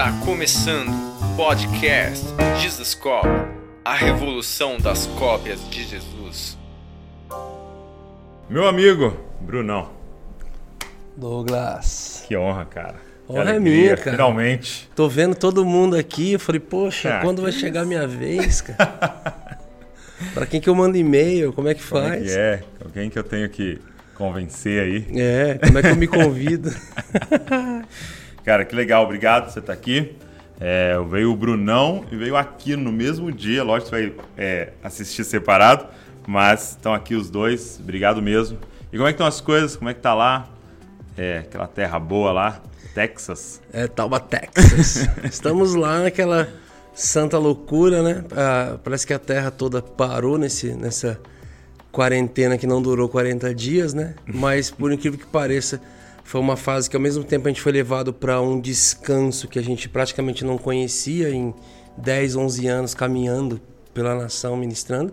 Está começando o podcast Jesus Cop, a revolução das cópias de Jesus. Meu amigo, Brunão. Douglas. Que honra, cara. Que Honra é minha, cara. Finalmente. Tô vendo todo mundo aqui, eu falei, poxa, Ah, quando vai chegar a minha vez, cara? pra quem que eu mando e-mail? Como é que Como faz? é que é? Alguém que eu tenho que convencer aí. É, como é que eu me convido? Cara, que legal. Obrigado por você estar aqui. É, veio o Brunão e veio aqui no mesmo dia. Lógico que você vai é, assistir separado, mas estão aqui os dois. Obrigado mesmo. E como é que estão as coisas? Como é que tá lá? É, aquela terra boa lá, Texas. É Tauba, Texas. Estamos lá naquela santa loucura, né? Ah, parece que a terra toda parou nesse, nessa quarentena que não durou 40 dias, né? Mas por incrível que pareça, foi uma fase que ao mesmo tempo a gente foi levado para um descanso que a gente praticamente não conhecia em 10, 11 anos caminhando pela nação ministrando.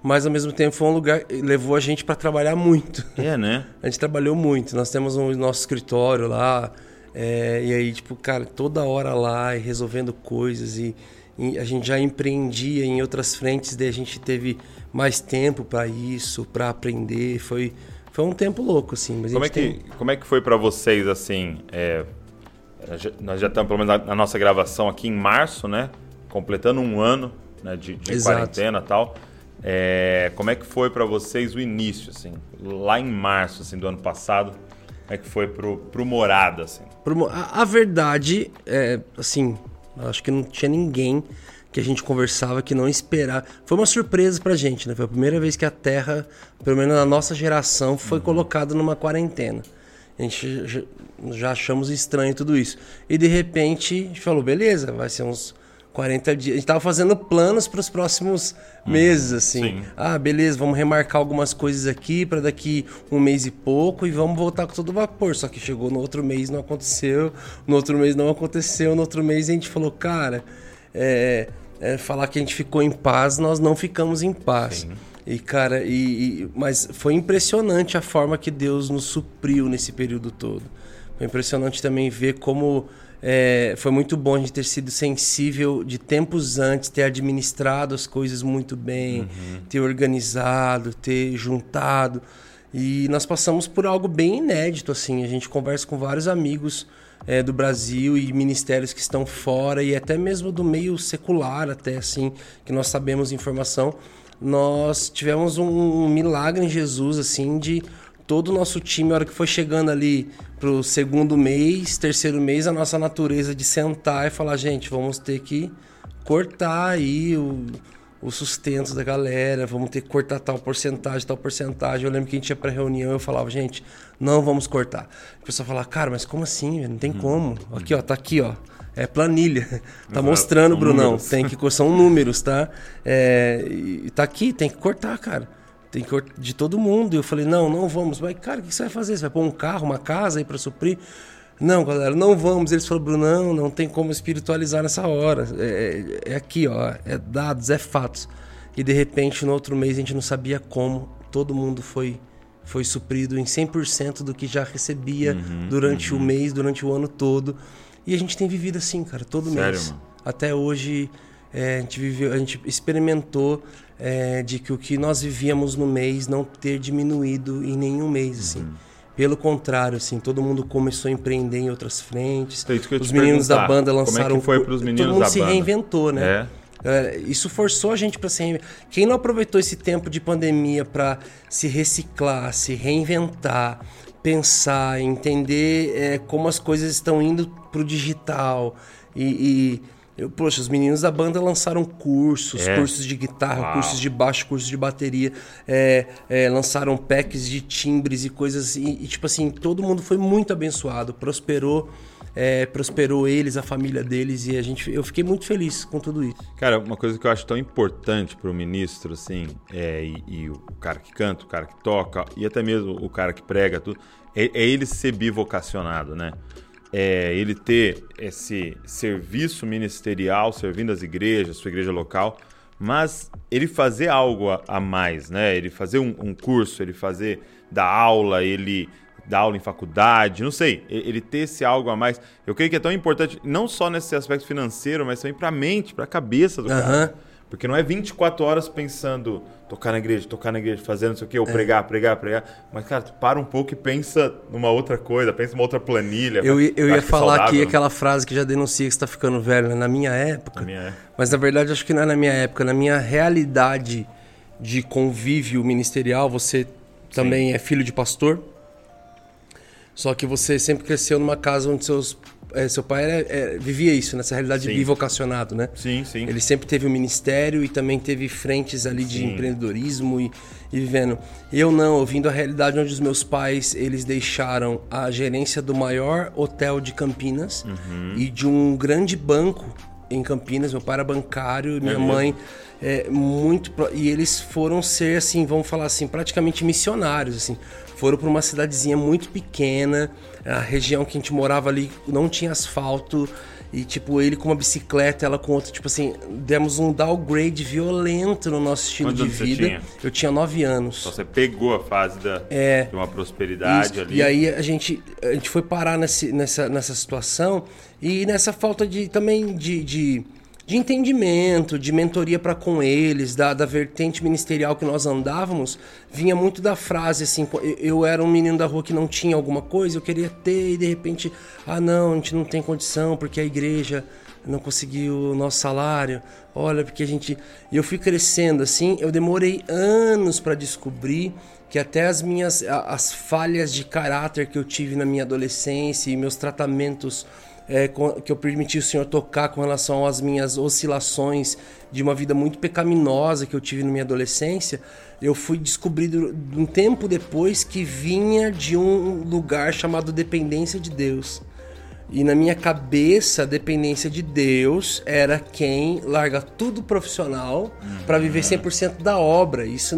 Mas ao mesmo tempo foi um lugar levou a gente para trabalhar muito. É, né? A gente trabalhou muito. Nós temos o nosso escritório lá. é, e aí, tipo, cara, toda hora lá e resolvendo coisas. E, e a gente já empreendia em outras frentes. Daí a gente teve mais tempo para isso, para aprender. Foi, foi um tempo louco, assim. Mas Como é, que, tem- como é que foi pra vocês, assim, é, nós já estamos, pelo menos na, nossa gravação aqui em março, né? Completando um ano né, de, de quarentena e tal. É, como é que foi pra vocês o início, assim? Lá em março, assim, do ano passado, como é que foi pro, pro Morada, assim? Promo- A, a verdade é, assim, acho que não tinha ninguém que a gente conversava que não esperava. Foi uma surpresa pra gente, né? Foi a primeira vez que a Terra, pelo menos na nossa geração, foi colocada numa quarentena. A gente já, achamos estranho tudo isso. E de repente, a gente falou, beleza, vai ser uns 40 dias. A gente tava fazendo planos para os próximos meses, assim. sim. Ah, beleza, vamos remarcar algumas coisas aqui para daqui um mês e pouco e vamos voltar com todo vapor. Só que chegou no outro mês não aconteceu, no outro mês não aconteceu, no outro mês a gente falou, cara, é, é, falar que a gente ficou em paz, nós não ficamos em paz. E cara, e, e- mas foi impressionante a forma que Deus nos supriu nesse período todo. Foi impressionante também ver como é, foi muito bom a gente ter sido sensível de tempos antes, ter administrado as coisas muito bem, ter organizado, ter juntado. E nós passamos por algo bem inédito, assim. A gente conversa com vários amigos é, do Brasil e ministérios que estão fora e até mesmo do meio secular, até assim, que nós sabemos informação. Nós tivemos um, um milagre em Jesus, assim, de todo o nosso time, a hora que foi chegando ali pro segundo mês, terceiro mês, a nossa natureza de sentar e falar, gente, vamos ter que cortar aí o, o sustento da galera, vamos ter que cortar tal porcentagem, tal porcentagem. Eu lembro que a gente ia pra reunião e eu falava, gente, não vamos cortar. A pessoa falava, cara, mas como assim? Não tem como. Aqui, ó, tá aqui, ó. É planilha. Tá Exato, mostrando, são Brunão. números. Tem que são números, tá? É, e tá aqui, tem que cortar, cara. Tem que cortar de todo mundo. E eu falei, não, não vamos. Mas, cara, o que você vai fazer? Você vai pôr um carro, uma casa aí pra suprir? Não, galera, não vamos. Eles falaram, Brunão, não tem como espiritualizar nessa hora. É, é aqui, ó. É dados, é fatos. E de repente, no outro mês, a gente não sabia como. Todo mundo foi foi suprido em 100% do que já recebia Uhum, durante o mês, durante o ano todo. E a gente tem vivido assim, cara, todo Sério, mês. mano? Até hoje é, a gente viveu, a gente experimentou é, de que o que nós vivíamos no mês não ter diminuído em nenhum mês, assim. Pelo contrário, assim, todo mundo começou a empreender em outras frentes. Ia Os meninos da banda Como é que lançaram. foi pros meninos todo mundo da se banda? reinventou, né? É. É, Isso forçou a gente para se reinventar. Quem não aproveitou esse tempo de pandemia para se reciclar, se reinventar, pensar, entender é, como as coisas estão indo pro digital e, e eu, poxa, os meninos da banda lançaram cursos, É. cursos de guitarra, Uau. cursos de baixo, cursos de bateria, é, é, lançaram packs de timbres e coisas e, e, tipo assim todo mundo foi muito abençoado, prosperou, é, prosperou eles, a família deles e a gente, eu fiquei muito feliz com tudo isso. Cara, uma coisa que eu acho tão importante para o ministro, assim, é, e, e o cara que canta, o cara que toca, e até mesmo o cara que prega, tudo, é, é ele ser bivocacionado, né? É ele ter esse serviço ministerial, servindo as igrejas, sua igreja local, mas ele fazer algo a, a mais, né? Ele fazer um, um curso, ele fazer dar aula, ele dar aula em faculdade, não sei, ele ter esse algo a mais. Eu creio que é tão importante, não só nesse aspecto financeiro, mas também para a mente, para a cabeça do cara. Porque não é 24 horas pensando tocar na igreja, tocar na igreja, fazendo não sei o quê, ou é. pregar, pregar, pregar. Mas, cara, tu para um pouco e pensa numa outra coisa, pensa numa outra planilha. Eu, eu ia falar saudável, aqui né? aquela frase que já denuncia que você está ficando velho, né? na minha época. Na minha época. Mas, na verdade, acho que não é na minha época. Na minha realidade de convívio ministerial, você também Sim. é filho de pastor. Só que você sempre cresceu numa casa onde seus é, seu pai era, é, vivia isso, nessa realidade sim. de bivocacionado, né? Sim, sim. Ele sempre teve o um ministério e também teve frentes ali de sim. empreendedorismo e, e, vivendo. Eu não, ouvindo a realidade onde os meus pais, eles deixaram a gerência do maior hotel de Campinas uhum. e de um grande banco em Campinas. Meu pai era bancário, minha é mãe... É, muito e eles foram ser assim vamos falar assim praticamente missionários assim foram para uma cidadezinha muito pequena a região que a gente morava ali não tinha asfalto. E, tipo, ele com uma bicicleta, ela com outra. Tipo assim, demos um downgrade violento no nosso estilo Quantos de vida. Tinha? Eu tinha nove anos. Então você pegou a fase da, é, de uma prosperidade isso. ali. E aí a gente, a gente foi parar nesse, nessa, nessa situação e nessa falta de também de, de de entendimento, de mentoria para com eles, da, da vertente ministerial que nós andávamos, vinha muito da frase assim: eu era um menino da rua que não tinha alguma coisa, eu queria ter, e de repente, ah, não, a gente não tem condição porque a igreja não conseguiu o nosso salário. Olha, porque a gente. E eu fui crescendo assim, eu demorei anos para descobrir que até as minhas as falhas de caráter que eu tive na minha adolescência e meus tratamentos é, que eu permiti o Senhor tocar com relação às minhas oscilações de uma vida muito pecaminosa que eu tive na minha adolescência, eu fui descobrido um tempo depois que vinha de um lugar chamado dependência de Deus. E na minha cabeça, a dependência de Deus era quem larga tudo profissional uhum. para viver 100% da obra. Isso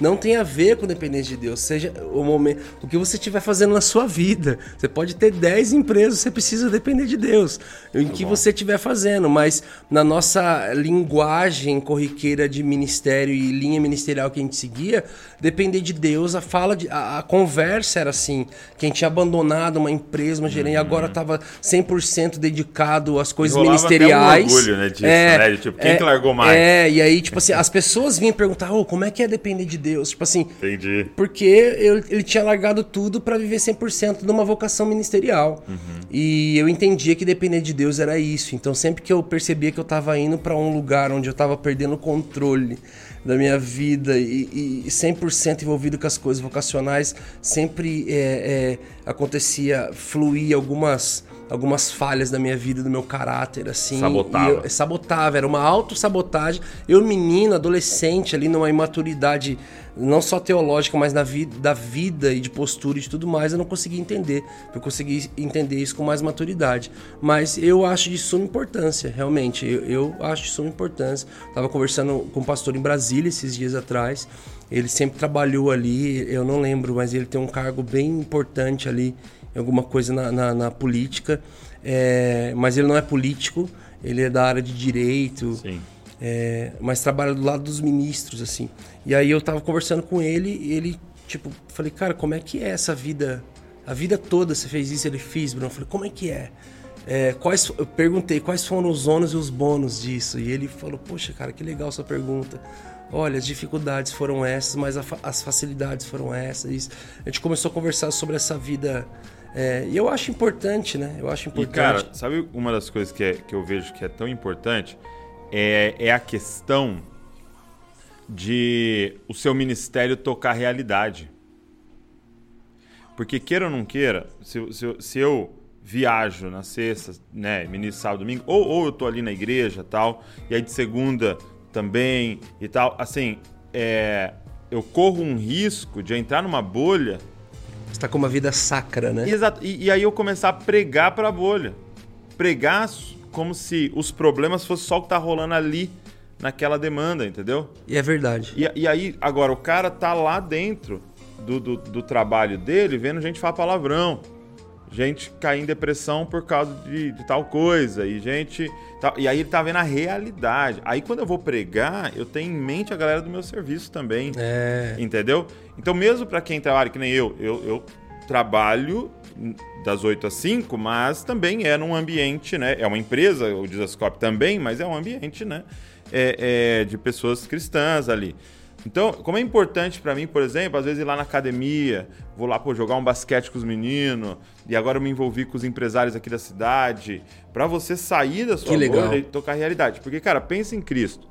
não tem a ver com dependência de Deus. Seja o momento, o que você estiver fazendo na sua vida. Você pode ter 10 empresas, você precisa depender de Deus. Em que bom. você estiver fazendo, mas na nossa linguagem corriqueira de ministério e linha ministerial que a gente seguia, depender de Deus, a fala de a, a conversa era assim, quem tinha abandonado uma empresa, uma gerente, uhum. agora estava 100% dedicado às coisas ministeriais. Até um orgulho, né, disso, é, né? Tipo, quem é, que largou mais? É, e aí, tipo assim, as pessoas vinham perguntar, oh, como é que é depender de Deus? Tipo assim, Entendi. porque ele, ele tinha largado tudo para viver 100% de uma vocação ministerial. Uhum. E eu entendia que depender de Deus era isso. Então, sempre que eu percebia que eu estava indo para um lugar onde eu estava perdendo o controle da minha vida e, e 100% envolvido com as coisas vocacionais, sempre é, é, acontecia, fluía algumas algumas falhas da minha vida, do meu caráter, assim. Sabotava. Eu, sabotava, era uma autossabotagem. Eu, menino, adolescente, ali numa imaturidade não só teológica, mas na vida, da vida e de postura e de tudo mais, eu não conseguia entender. Eu consegui entender isso com mais maturidade. Mas eu acho de suma importância, realmente. Eu, eu acho de suma importância. Estava conversando com um pastor em Brasília esses dias atrás. Ele sempre trabalhou ali, eu não lembro, mas ele tem um cargo bem importante ali, alguma coisa na, na, na política. É, mas ele não é político, ele é da área de direito. Sim é, mas trabalha do lado dos ministros, assim. E aí eu tava conversando com ele e ele, tipo, falei, cara, como é que é essa vida? A vida toda você fez isso, ele fez, Bruno. Eu falei, como é que é? é quais, eu perguntei quais foram os ônus e os bônus disso. E ele falou, poxa, cara, que legal sua pergunta. Olha, as dificuldades foram essas, mas a, as facilidades foram essas. A gente começou a conversar sobre essa vida é, e eu acho importante, né? Eu acho importante. E, cara, sabe uma das coisas que, é, que eu vejo que é tão importante? É, é a questão de o seu ministério tocar a realidade. Porque queira ou não queira, se, se, se eu viajo na sexta, né, ministro sábado, domingo, ou, ou eu tô ali na igreja tal, e aí de segunda também e tal, assim, é, eu corro um risco de entrar numa bolha. Você tá com uma vida sacra, né? Exato. E, e aí eu começar a pregar para a bolha. Pregar como se os problemas fossem só o que tá rolando ali naquela demanda, entendeu? E é verdade. E, e aí, agora, o cara tá lá dentro do, do, do, trabalho dele vendo gente falar palavrão, gente cair em depressão por causa de, de tal coisa, e gente. E aí ele tá vendo a realidade. Aí quando eu vou pregar, eu tenho em mente a galera do meu serviço também. É. Entendeu? Então, mesmo para quem trabalha, que nem eu, eu, eu trabalho das 8 às 5, mas também é num ambiente, né? É uma empresa, o Disascope também, mas é um ambiente, né? É, é de pessoas cristãs ali. Então, como é importante para mim, por exemplo, às vezes ir lá na academia, vou lá pô, jogar um basquete com os meninos, e agora eu me envolvi com os empresários aqui da cidade, para você sair da sua bolha e tocar a realidade. Porque, cara, pensa em Cristo.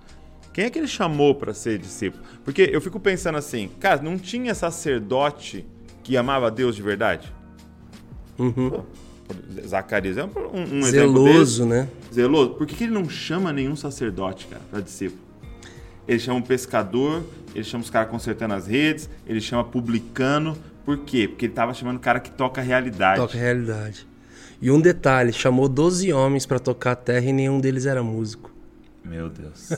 Quem é que ele chamou para ser discípulo? Porque eu fico pensando assim, cara, não tinha sacerdote que amava Deus de verdade? Uhum. Zacarias é um, um Zeloso, né? Zeloso. Por que, que ele não chama nenhum sacerdote, cara, para discípulo? Ele chama um pescador, ele chama os caras consertando as redes, ele chama publicano. Por quê? Porque ele tava chamando o cara que toca a realidade. Toca a realidade. E um detalhe, chamou 12 homens para tocar a terra e nenhum deles era músico. Meu Deus.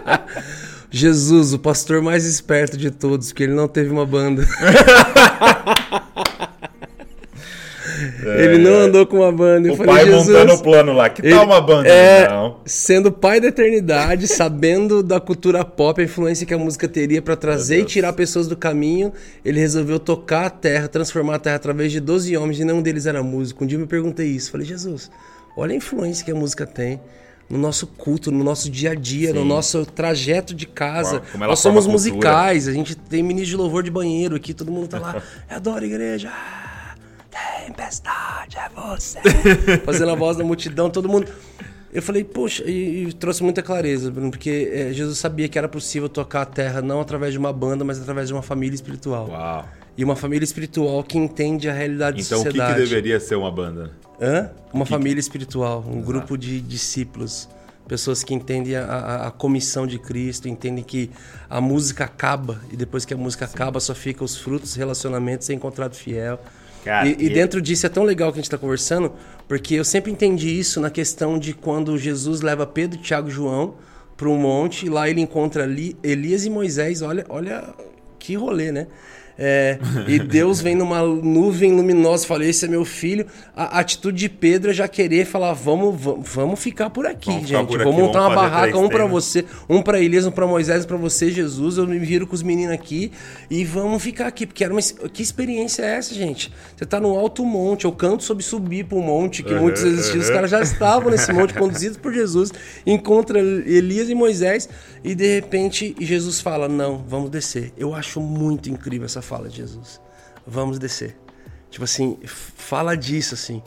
Jesus, o pastor mais esperto de todos, porque ele não teve uma banda. É, ele não andou com uma banda. Eu o falei, pai Jesus, montando o plano lá. Que tal uma banda? É, não. Sendo pai da eternidade, sabendo da cultura pop, a influência que a música teria para trazer e tirar pessoas do caminho, ele resolveu tocar a terra, transformar a terra através de 12 homens e nenhum deles era músico. Um dia eu me perguntei isso. Falei, Jesus, olha a influência que a música tem no nosso culto, no nosso dia a dia, Sim. no nosso trajeto de casa. Nós somos musicais, a gente tem ministro de louvor de banheiro aqui, todo mundo tá lá. Eu adoro igreja tempestade, é você. Fazendo a voz da multidão, todo mundo. Eu falei, poxa, e, e trouxe muita clareza, Bruno, porque é, Jesus sabia que era possível tocar a terra não através de uma banda, mas através de uma família espiritual. Uau. E uma família espiritual que entende a realidade então, da sociedade. Então, o que, que, deveria ser uma banda? Hã? Uma que família que... espiritual, um Exato. grupo de discípulos. Pessoas que entendem a, a, a, comissão de Cristo, entendem que a música acaba e depois que a música Sim. acaba só fica os frutos, relacionamentos, ser encontrado fiel. Cara, e, e, dentro disso é tão legal que a gente está conversando, porque eu sempre entendi isso na questão de quando Jesus leva Pedro, Tiago e João para um monte, e lá ele encontra ali Elias e Moisés. Olha, olha que rolê, né? É, e Deus vem numa nuvem luminosa e fala: Esse é meu filho. A atitude de Pedro é já querer falar: Vamos, vamos, vamos ficar por aqui, vamos gente. Por aqui, vamos montar vamos uma barraca, um para você, um para Elias, um para Moisés, um para você, Jesus. Eu me viro com os meninos aqui e vamos ficar aqui. Porque era uma. Que experiência é essa, gente? Você tá no alto monte, eu canto sobre subir para um monte, que uhum, muitos existiam. Uhum. Os caras já estavam nesse monte, conduzidos por Jesus. Encontra Elias e Moisés e de repente Jesus fala: Não, vamos descer. Eu acho muito incrível essa fala de Jesus. Vamos descer. Tipo assim, fala disso assim.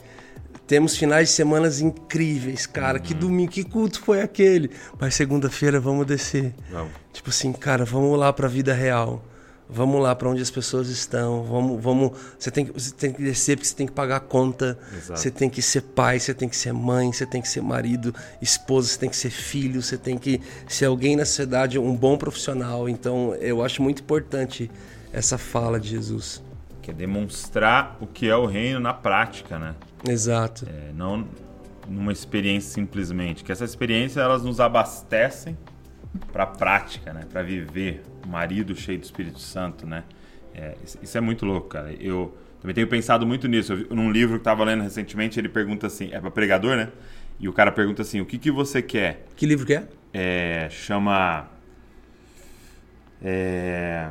Temos finais de semanas incríveis, cara. Uhum. Que domingo, que culto foi aquele? Mas segunda-feira vamos descer. Vamos. Tipo assim, cara, vamos lá para a vida real. Vamos lá para onde as pessoas estão. Vamos, vamos. Você tem, você tem que descer porque você tem que pagar a conta. Exato. Você tem que ser pai, você tem que ser mãe, você tem que ser marido, esposa, você tem que ser filho, você tem que ser alguém na sociedade, um bom profissional. Então, eu acho muito importante essa fala de Jesus. Que é demonstrar o que é o reino na prática, né? Exato. É, não numa experiência simplesmente. Que essa experiência elas nos abastecem para a prática, né? Para viver marido cheio do Espírito Santo, né? É, isso é muito louco, cara. Eu também tenho pensado muito nisso. Eu, num livro que estava lendo recentemente, ele pergunta assim, é para pregador, né? E o cara pergunta assim, o que, que você quer? Que livro que é? É, chama... É,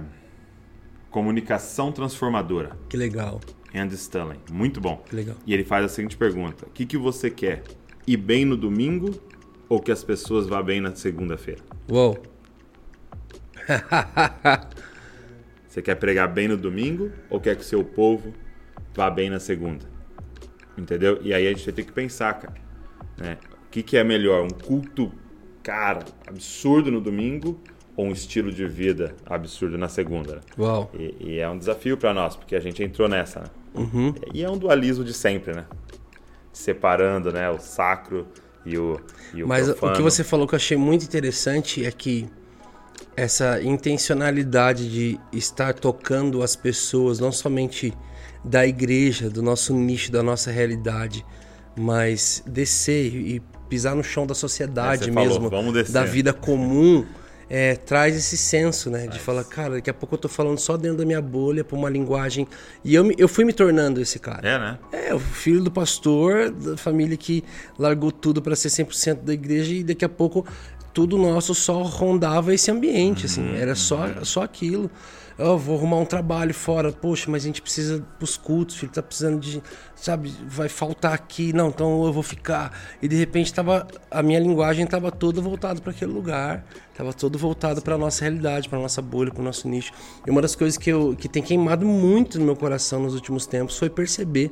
Comunicação Transformadora. Que legal. Andy Stanley. Muito bom. Que legal. E ele faz a seguinte pergunta. O que, que você quer? Ir bem no domingo ou que as pessoas vá bem na segunda-feira? Uou. Você quer pregar bem no domingo ou quer que o seu povo vá bem na segunda? Entendeu? E aí a gente ter que pensar, cara. Né? O que, que é melhor? Um culto, cara, absurdo no domingo ou um estilo de vida absurdo na segunda? Né? Uau. E, e, é um desafio para nós, porque a gente entrou nessa. Né? Uhum. E é um dualismo de sempre, né? Separando né, o sacro e o, e o Mas profano. o que você falou que eu achei muito interessante é que essa intencionalidade de estar tocando as pessoas, não somente da igreja, do nosso nicho, da nossa realidade, mas descer e pisar no chão da sociedade é, mesmo, falou, da vida comum, é, traz esse senso, né? De falar, cara, daqui a pouco eu tô falando só dentro da minha bolha, por uma linguagem. E eu, eu fui me tornando esse cara. É, né? É, o filho do pastor, da família que largou tudo para ser 100% da igreja e daqui a pouco tudo nosso só rondava esse ambiente, assim, uhum, era só, uhum. só aquilo. Oh, vou arrumar um trabalho fora. Poxa, mas a gente precisa pros cultos, filho, tá precisando de, sabe, vai faltar aqui. Não, então eu vou ficar. E de repente tava a minha linguagem tava toda voltada para aquele lugar, tava todo voltado para nossa realidade, para nossa bolha, para nosso nicho. E uma das coisas que eu que tem queimado muito no meu coração nos últimos tempos foi perceber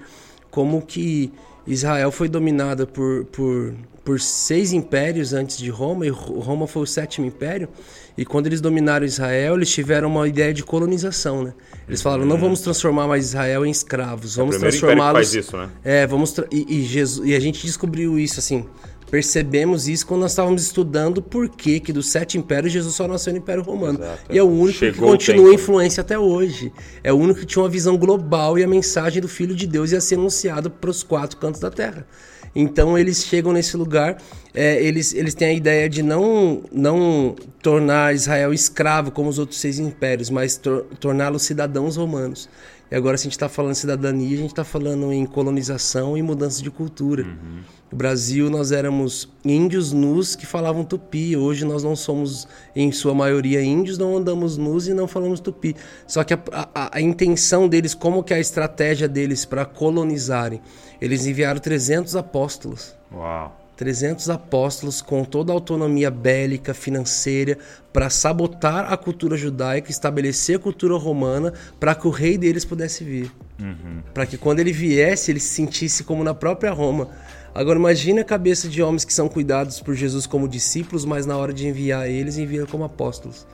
como que Israel foi dominada por, por, por seis impérios antes de Roma, e Roma foi o sétimo império. E quando eles dominaram Israel, eles tiveram uma ideia de colonização, né? Eles falaram: não vamos transformar mais Israel em escravos, vamos é transformá-los. Faz isso, né? É, vamos e, e, Jesus, e a gente descobriu isso assim. Percebemos isso quando nós estávamos estudando por que que dos sete impérios Jesus só nasceu no Império Romano. Exato. E é o único Chegou que continua a influência até hoje. É o único que tinha uma visão global e a mensagem do Filho de Deus ia ser anunciada para os quatro cantos da terra. Então eles chegam nesse lugar, é, eles, eles têm a ideia de não, não tornar Israel escravo como os outros seis impérios, mas tor torná-los cidadãos romanos. E agora, se a gente está falando em cidadania, a gente está falando em colonização e mudança de cultura. Uhum. No Brasil, nós éramos índios nus que falavam tupi. Hoje, nós não somos, em sua maioria, índios, não andamos nus e não falamos tupi. Só que a, a, a intenção deles, como que é a estratégia deles para colonizarem? Eles enviaram 300 apóstolos. Uau! 300 apóstolos com toda a autonomia bélica, financeira, para sabotar a cultura judaica, estabelecer a cultura romana, para que o rei deles pudesse vir. Uhum. Para que quando ele viesse, ele se sentisse como na própria Roma. Agora imagine a cabeça de homens que são cuidados por Jesus como discípulos, mas na hora de enviar eles, envia como apóstolos.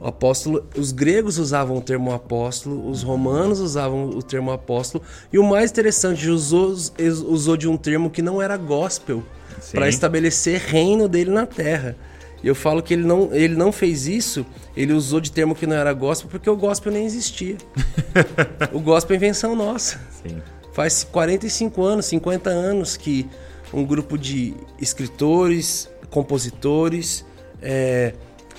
O apóstolo, os gregos usavam o termo apóstolo, os romanos usavam o termo apóstolo, e o mais interessante, usou, usou de um termo que não era gospel para estabelecer reino dele na terra. E eu falo que ele não, ele não fez isso, ele usou de termo que não era gospel porque o gospel nem existia. o gospel é invenção nossa. Sim. Faz 45 anos, 50 anos que um grupo de escritores, compositores, é,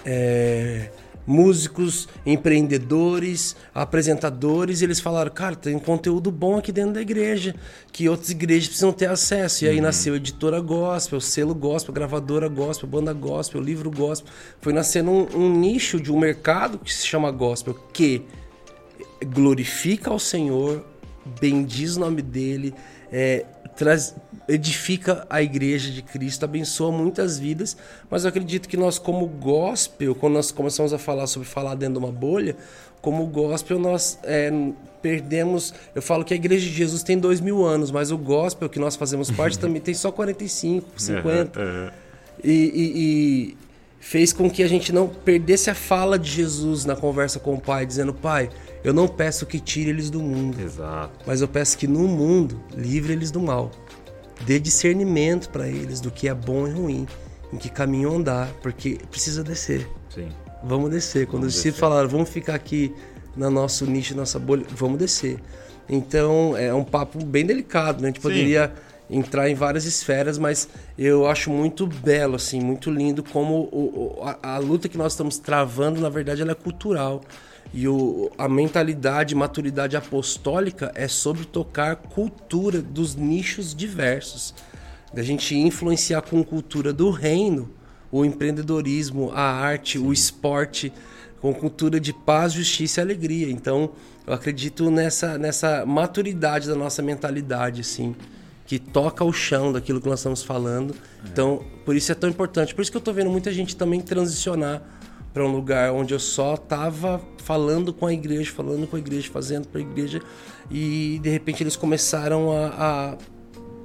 é, músicos, empreendedores, apresentadores, e eles falaram, cara, tem conteúdo bom aqui dentro da igreja, que outras igrejas precisam ter acesso. E aí uhum. nasceu editora gospel, selo gospel, gravadora gospel, banda gospel, livro gospel. Foi nascendo um, um nicho de um mercado que se chama gospel, que glorifica ao Senhor, bendiz o nome dele, é, traz, edifica a igreja de Cristo, abençoa muitas vidas, mas eu acredito que nós, como gospel, quando nós começamos a falar sobre falar dentro de uma bolha, como gospel nós é, perdemos. Eu falo que a igreja de Jesus tem dois mil anos, mas o gospel que nós fazemos parte também tem só 45, 50. Uhum, E, e, e fez com que a gente não perdesse a fala de Jesus na conversa com o Pai, dizendo: Pai, eu não peço que tire eles do mundo, Exato. mas eu peço que no mundo livre eles do mal. Dê discernimento para eles do que é bom e ruim, em que caminho andar, porque precisa descer. Sim. Vamos descer. Quando vamos os discípulos falaram, vamos ficar aqui no nosso nicho, nossa bolha, vamos descer. Então é um papo bem delicado, né? A gente Sim. poderia entrar em várias esferas, mas eu acho muito belo, assim, muito lindo como o, a, a, luta que nós estamos travando, na verdade, ela é cultural. E o, a mentalidade, maturidade apostólica é sobre tocar cultura dos nichos diversos. Da gente influenciar com cultura do reino, o empreendedorismo, a arte, Sim. o esporte, com cultura de paz, justiça e alegria. Então, eu acredito nessa, nessa maturidade da nossa mentalidade, assim, que toca o chão daquilo que nós estamos falando. É. Então, por isso é tão importante. Por isso que eu estou vendo muita gente também transicionar para um lugar onde eu só tava falando com a igreja, falando com a igreja, fazendo para a igreja, e de repente eles começaram a,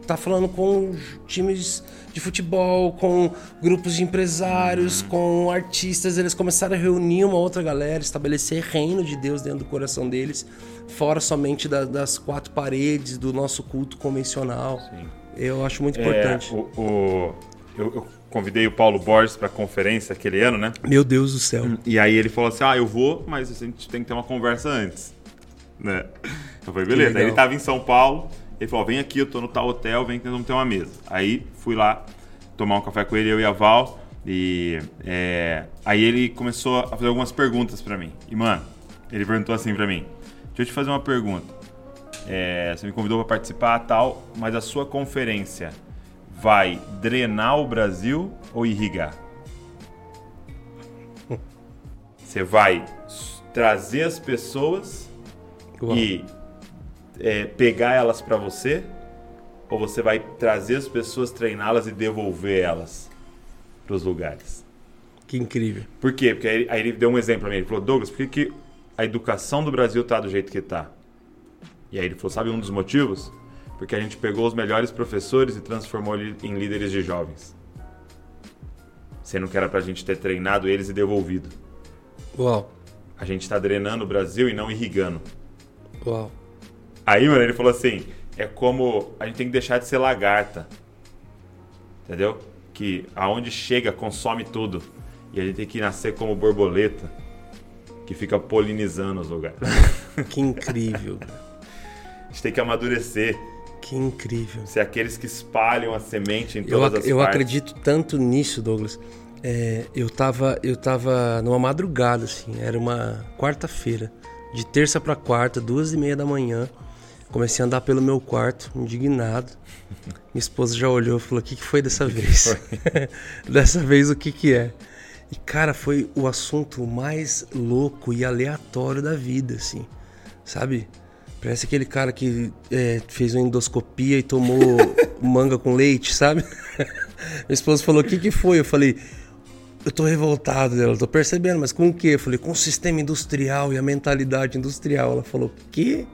estar tá falando com times de futebol, com grupos de empresários, uhum. com artistas, eles começaram a reunir uma outra galera, estabelecer reino de Deus dentro do coração deles, fora somente da, das quatro paredes do nosso culto convencional. Sim. Eu acho muito importante. É, o, o eu, eu convidei o Paulo Borges para a conferência aquele ano, né? Meu Deus do céu. E aí ele falou assim: ah, eu vou, mas a gente tem que ter uma conversa antes. Né? Eu falei, beleza. Aí ele estava em São Paulo, ele falou: vem aqui, eu tô no tal hotel, vem que nós vamos ter uma mesa. Aí fui lá tomar um café com ele, eu e a Val. E é, aí ele começou a fazer algumas perguntas para mim. E, mano, ele perguntou assim para mim: Deixa eu te fazer uma pergunta. É, você me convidou para participar tal, mas a sua conferência vai drenar o Brasil ou irrigar? Você vai trazer as pessoas Uau. e é, pegar elas para você? Ou você vai trazer as pessoas, treiná-las e devolver elas para os lugares? Que incrível. Por quê? Porque aí, aí ele deu um exemplo pra mim. Ele falou, Douglas, por que, que a educação do Brasil tá do jeito que tá? E aí ele falou, sabe um dos motivos? Porque a gente pegou os melhores professores e transformou em líderes de jovens. Sendo que era pra gente ter treinado eles e devolvido. Uau. A gente tá drenando o Brasil e não irrigando. Uau. Aí, mano, ele falou assim: é como a gente tem que deixar de ser lagarta. Entendeu? Que aonde chega, consome tudo. E a gente tem que nascer como borboleta, que fica polinizando os lugares. Que incrível. a gente tem que amadurecer, Que incrível. ser aqueles que espalham a semente em Eu, todas ac- as eu partes. acredito tanto nisso, Douglas. É, eu, tava, eu tava numa madrugada, assim, era uma quarta-feira. De terça pra quarta, duas e meia da manhã. Comecei a andar pelo meu quarto, indignado. Minha esposa já olhou e falou: O que, que foi dessa vez? dessa vez, o que, que é? E, cara, foi o assunto mais louco e aleatório da vida, assim. Sabe? Parece aquele cara que é, fez uma endoscopia e tomou manga com leite, sabe? Minha esposa falou: O que, que foi? Eu falei: Eu tô revoltado dela, tô percebendo, mas com o quê? Eu falei: Com o sistema industrial e a mentalidade industrial. Ela falou: Quê?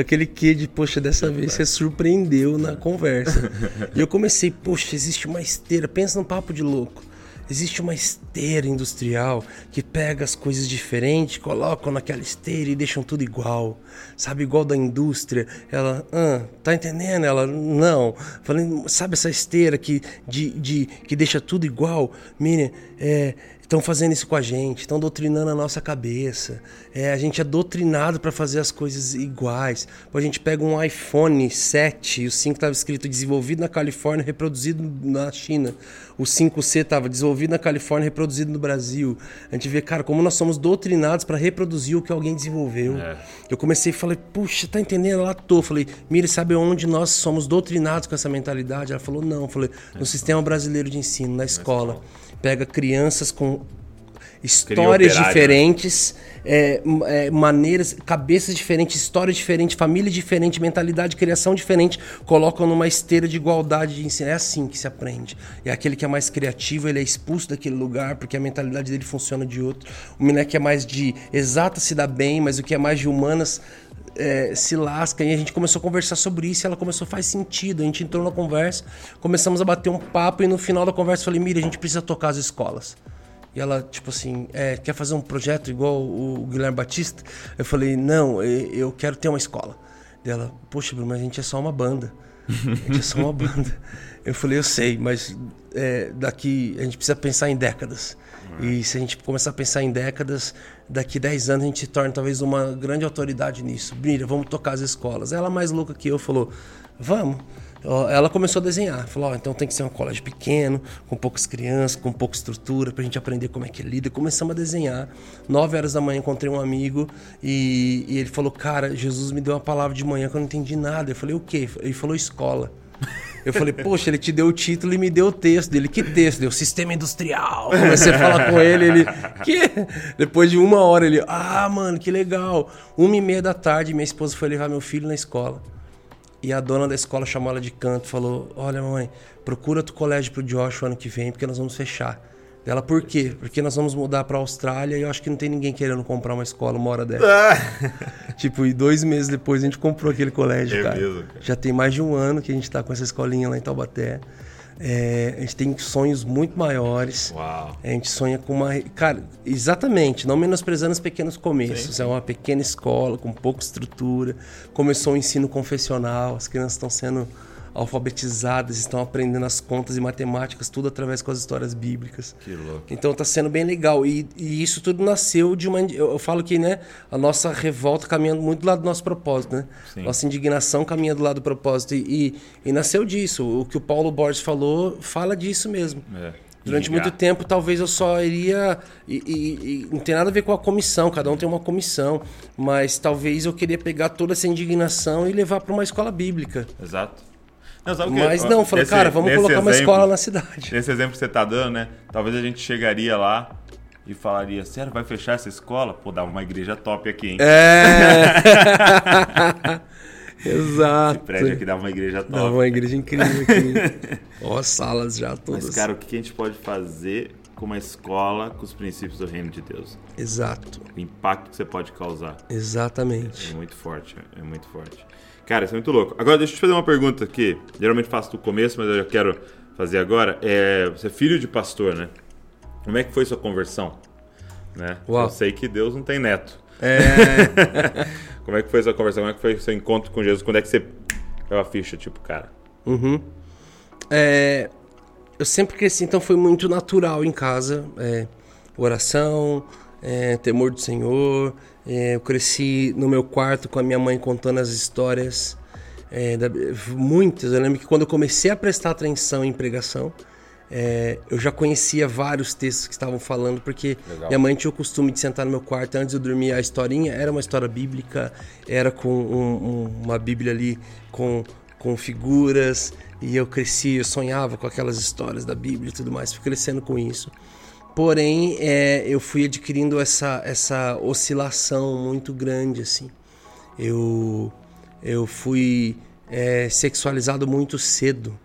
Aquele quê de, poxa, dessa vez você surpreendeu na conversa. E eu comecei: Poxa, existe uma esteira, pensa num papo de louco. Existe uma esteira industrial que pega as coisas diferentes, colocam naquela esteira e deixam tudo igual. Sabe, igual da indústria. Ela, ah, tá entendendo? Ela, não. Falei, sabe essa esteira que, de, de, que deixa tudo igual? Miriam, é, estão fazendo isso com a gente, estão doutrinando a nossa cabeça. É, a gente é doutrinado para fazer as coisas iguais. A gente pega um iPhone 7 e o 5 estava escrito desenvolvido na Califórnia, reproduzido na China. O 5C estava desenvolvido na Califórnia, reproduzido no Brasil. A gente vê, cara, como nós somos doutrinados para reproduzir o que alguém desenvolveu. É. Eu comecei e falei, puxa, tá entendendo? Ela tô. Falei, Miri, sabe onde nós somos doutrinados com essa mentalidade? Ela falou, não. Eu falei, no sistema brasileiro de ensino, na escola. Pega crianças com histórias né? diferentes, é, é, maneiras, cabeças diferentes, história diferente, família diferente, mentalidade, criação diferente, colocam numa esteira de igualdade de ensino. É assim que se aprende. É aquele que é mais criativo, ele é expulso daquele lugar porque a mentalidade dele funciona de outro. O menino que é mais de exata se dá bem, mas o que é mais de humanas é, se lasca. E a gente começou a conversar sobre isso ela começou, faz sentido. A gente entrou na conversa, começamos a bater um papo e no final da conversa eu falei, Mira, a gente precisa tocar as escolas. E ela, tipo assim, é, quer fazer um projeto igual o Guilherme Batista? Eu falei, não, eu quero ter uma escola. Daí Ela, poxa, Bruno, mas a gente é só uma banda. A gente é só uma banda. Eu falei, eu sei, mas é, daqui a gente precisa pensar em décadas. E se a gente começar a pensar em décadas, daqui 10 anos a gente se torna talvez uma grande autoridade nisso. Mira, vamos tocar as escolas. Ela, mais louca que eu, falou: vamos. Ela começou a desenhar. Falou: ó, então tem que ser um colégio pequeno, com poucas crianças, com pouca estrutura, pra gente aprender como é que é lida. Começamos a desenhar. 9 horas da manhã encontrei um amigo e, e ele falou: Cara, Jesus me deu uma palavra de manhã que eu não entendi nada. Eu falei: O quê? Ele falou: Escola. Eu falei, poxa, ele te deu o título e me deu o texto dele. Que texto? Deu sistema industrial. Comecei a falar com ele, ele. Que? Depois de uma hora, ele. Ah, mano, que legal. Uma e meia da tarde, minha esposa foi levar meu filho na escola. E a dona da escola chamou ela de canto falou: Olha, mamãe, procura outro colégio pro Joshua ano que vem, porque nós vamos fechar. Ela, por quê? Porque nós vamos mudar pra Austrália e eu acho que não tem ninguém querendo comprar uma escola uma hora dessa. tipo, e dois meses depois a gente comprou aquele colégio, É cara. mesmo, cara. Já tem mais de um ano que a gente tá com essa escolinha lá em Taubaté. É, a gente tem sonhos muito maiores. Uau. A gente sonha com uma. Cara, exatamente, não menosprezando os pequenos começos. É uma pequena escola com pouca estrutura. Começou o ensino confessional, as crianças estão sendo alfabetizadas, estão aprendendo as contas e matemáticas, tudo através com as histórias bíblicas. Que louco. Então tá sendo bem legal. E, e isso tudo nasceu de uma. Eu, eu falo que, né, a nossa revolta caminhando muito do lado do nosso propósito, né? Sim. Nossa indignação caminha do lado do propósito. E, e, e nasceu disso. O que o Paulo Borges falou, fala disso mesmo. É. Durante muito tempo, talvez eu só iria. E, e- e não tem nada a ver com a comissão, cada um tem uma comissão. Mas talvez eu queria pegar toda essa indignação e levar para uma escola bíblica. Exato. Não, sabe que- Mas ó, não, nesse- cara, vamos colocar uma exemplo- escola na cidade. Nesse exemplo que você tá dando, né? Talvez a gente chegaria lá e falaria: Sério, vai fechar essa escola? Pô, dava uma igreja top aqui, hein? É. Exato. Esse prédio aqui dava uma igreja top. Dava uma igreja incrível aqui. Ó, salas já todas. Mas, cara, o que a gente pode fazer com uma escola com os princípios do reino de Deus? Exato. O impacto que você pode causar. Exatamente. É muito forte, é muito forte. Cara, isso é muito louco. Agora, deixa eu te fazer uma pergunta aqui. Geralmente faço do começo, mas eu já quero fazer agora. É, você é filho de pastor, né? Como é que foi sua conversão? Né? Uau. Eu sei que Deus não tem neto. É. Como é que foi sua conversão? Como é que foi seu encontro com Jesus? Quando é que você deu a ficha, tipo, cara? Uhum. É, eu sempre cresci, então foi muito natural em casa. é, oração, é, temor do Senhor. é, eu cresci no meu quarto com a minha mãe contando as histórias. é, da- muitas. Eu lembro que quando eu comecei a prestar atenção em pregação, é, eu já conhecia vários textos que estavam falando, porque Legal. minha mãe tinha o costume de sentar no meu quarto antes de eu dormir. A historinha era uma história bíblica, era com um- um- uma Bíblia ali com, com figuras, e eu cresci, eu sonhava com aquelas histórias da Bíblia e tudo mais, fui crescendo com isso. Porém, é, eu fui adquirindo essa, essa oscilação muito grande, assim. Eu, eu fui é, sexualizado muito cedo.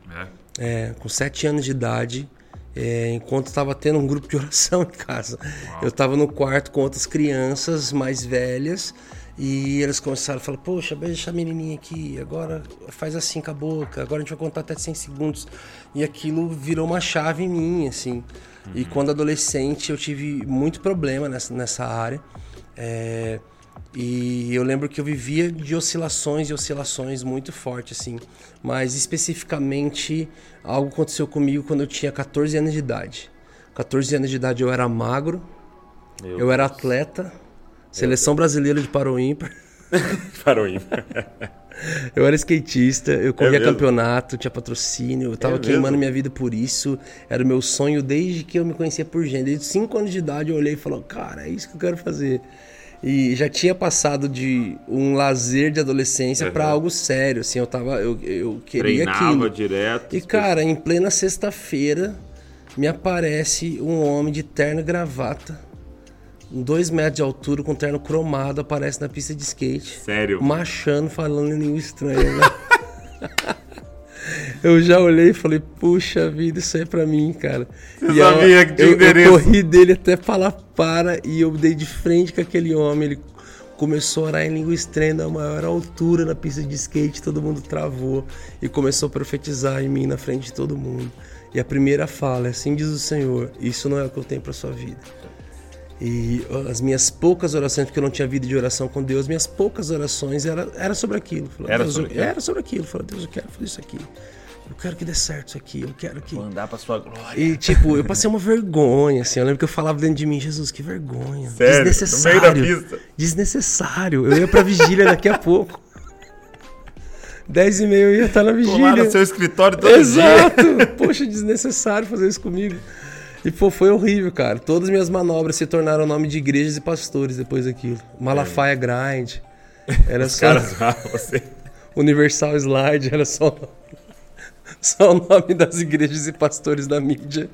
É, com sete anos de idade, é, enquanto estava tendo um grupo de oração em casa. Eu estava no quarto com outras crianças mais velhas e eles começaram a falar: Poxa, beija essa menininha aqui, agora faz assim com a boca, agora a gente vai contar até 100 segundos. E aquilo virou uma chave em mim, assim. E quando adolescente eu tive muito problema nessa, nessa área. É, e eu lembro que eu vivia de oscilações e oscilações muito fortes, assim. Mas especificamente, algo aconteceu comigo quando eu tinha 14 anos de idade. 14 anos de idade eu era magro, Meu eu era atleta, seleção brasileira de paro ímpar. Eu era skatista, eu corria mesmo? campeonato, tinha patrocínio, eu tava É queimando mesmo? minha vida por isso. Era o meu sonho desde que eu me conhecia por gente. Desde 5 anos de idade eu olhei e falei, cara, é isso que eu quero fazer. E já tinha passado de um lazer de adolescência pra Uhum. algo sério, assim, eu tava eu, eu queria Treinava aquilo. direto. E cara, em plena sexta-feira me aparece um homem de terno e gravata, dois metros de altura, com terno cromado, aparece na pista de skate Sério. machando, falando em língua estranha. Né? eu já olhei e falei, puxa vida, isso aí é pra mim, cara. Você e eu- sabia que tinha eu, eu endereço. corri dele até falar para e eu dei de frente com aquele homem. Ele começou a orar em língua estranha da maior altura na pista de skate, todo mundo travou e começou a profetizar em mim na frente de todo mundo. E a primeira fala é assim diz o Senhor, isso não é o que eu tenho pra sua vida. E as minhas poucas orações, porque eu não tinha vida de oração com Deus, minhas poucas orações era, era sobre aquilo. Falei, Era sobre eu- aquilo? Era sobre aquilo. Falei, Deus, eu quero fazer isso aqui. Eu quero que dê certo isso aqui. Eu quero que. Andar pra sua glória. E, tipo, eu passei uma vergonha, assim. Eu lembro que eu falava dentro de mim, Jesus, que vergonha. Sério? Desnecessário. Desnecessário. Eu ia pra vigília daqui a pouco. Dez e meia eu ia estar na vigília. Lá no seu escritório todo dia. Exato! Poxa, desnecessário fazer isso comigo. E pô, foi horrível, cara. Todas as minhas manobras se tornaram nome de igrejas e pastores depois daquilo. Malafaia Grind. Era só Caras, ah, você. Universal Slide, era só o nome, só o nome das igrejas e pastores da mídia.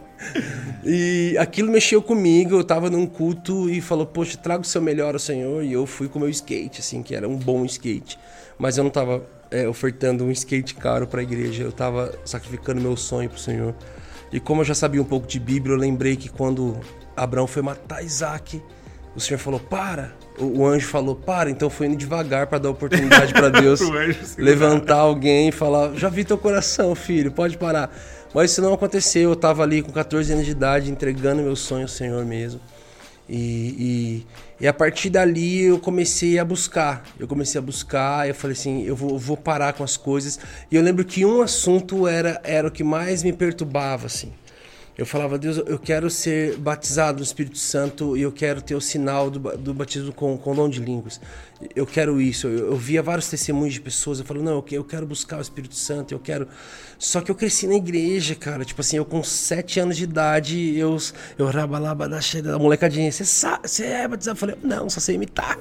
E aquilo mexeu comigo, eu tava num culto e falou, poxa, traga o seu melhor ao Senhor. E eu fui com o meu skate, assim, que era um bom skate. Mas eu não tava é, ofertando um skate caro pra igreja, eu tava sacrificando meu sonho pro Senhor. E como eu já sabia um pouco de Bíblia, eu lembrei que quando Abraão foi matar Isaac, o Senhor falou, para. O anjo falou, para. Então eu fui indo devagar para dar oportunidade para Deus levantar alguém e falar: Já vi teu coração, filho, pode parar. Mas isso não aconteceu. Eu tava ali com 14 anos de idade, entregando meu sonho ao Senhor mesmo. E, e, e a partir dali eu comecei a buscar. Eu comecei a buscar, eu falei assim: eu vou, vou parar com as coisas. E eu lembro que um assunto era, era o que mais me perturbava, assim. Eu falava, Deus, eu quero ser batizado no Espírito Santo e eu quero ter o sinal do, do batismo com, com dom de línguas. Eu quero isso. Eu, eu via vários testemunhos de pessoas. Eu falei, não, eu, eu quero buscar o Espírito Santo, eu quero. Só que eu cresci na igreja, cara. Tipo assim, eu com sete anos de idade, eu, eu rabalaba da molecadinha. Você sabe, você é batizado? Eu falei, não, só sei imitar.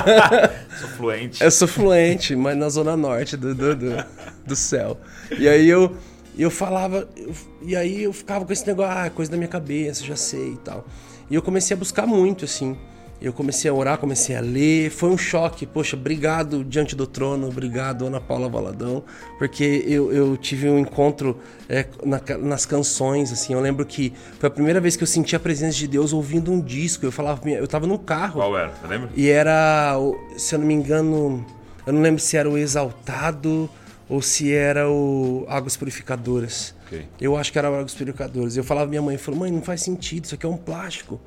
Sou fluente. Eu sou fluente, mas na zona norte do, do, do, do céu. E aí eu, eu falava, eu- e aí eu ficava com esse negócio, ah, coisa da minha cabeça, já sei e tal. E eu comecei a buscar muito, assim. Eu comecei a orar, comecei a ler. Foi um choque. Poxa, obrigado Diante do Trono, obrigado Ana Paula Valadão, porque eu, eu tive um encontro é, na, nas canções. assim. Eu lembro que foi a primeira vez que eu senti a presença de Deus ouvindo um disco. Eu falava, eu tava num carro. Qual era? Você lembra? E era, se eu não me engano, eu não lembro se era o Exaltado ou se era o Águas Purificadoras. Ok. Eu acho que era Águas Purificadoras. Eu falava minha mãe, falou, mãe, não faz sentido, isso aqui é um plástico.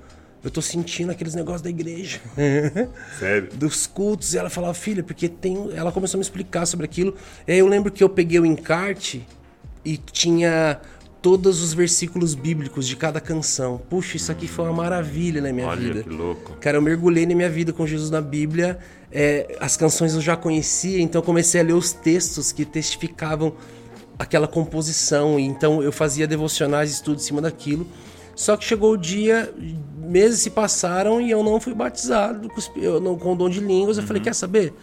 Eu tô sentindo aqueles negócios da igreja. Sério? Dos cultos. E ela falava, filha, porque tem. Ela começou a me explicar sobre aquilo. E aí eu lembro que eu peguei o encarte e tinha todos os versículos bíblicos de cada canção. Puxa, isso aqui foi uma maravilha na minha Olha vida. que louco. Cara, eu mergulhei na minha vida com Jesus na Bíblia. É, as canções eu já conhecia, então comecei a ler os textos que testificavam aquela composição. E Então eu fazia devocionais, estudos em cima daquilo. Só que chegou o dia, meses se passaram e eu não fui batizado eu não- com o dom de línguas. Eu falei, quer saber?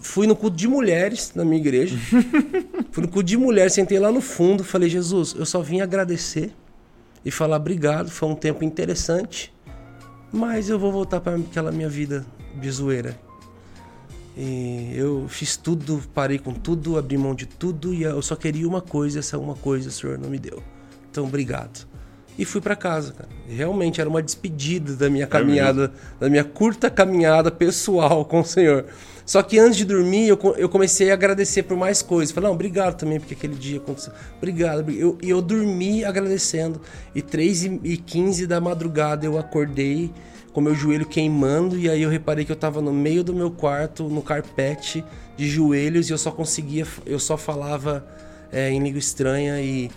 Fui no culto de mulheres na minha igreja. fui no culto de mulheres, sentei lá no fundo, falei, Jesus, eu só vim agradecer e falar obrigado. Foi um tempo interessante. Mas eu vou voltar para aquela minha vida de zoeira. E eu fiz tudo, parei com tudo, abri mão de tudo e eu só queria uma coisa, essa uma coisa o Senhor não me deu. Então, obrigado. E fui para casa, cara. Realmente era uma despedida da minha caminhada, da minha curta caminhada pessoal com o Senhor. Só que antes de dormir, eu, eu comecei a agradecer por mais coisas. Falei, não, obrigado também, porque aquele dia aconteceu. Obrigado. obri- Eu- E eu, dormi agradecendo. E 3 e e 15 da madrugada eu acordei com meu joelho queimando. E aí eu reparei que eu tava no meio do meu quarto, no carpete, de joelhos, e eu só conseguia, eu só falava é, em língua estranha e.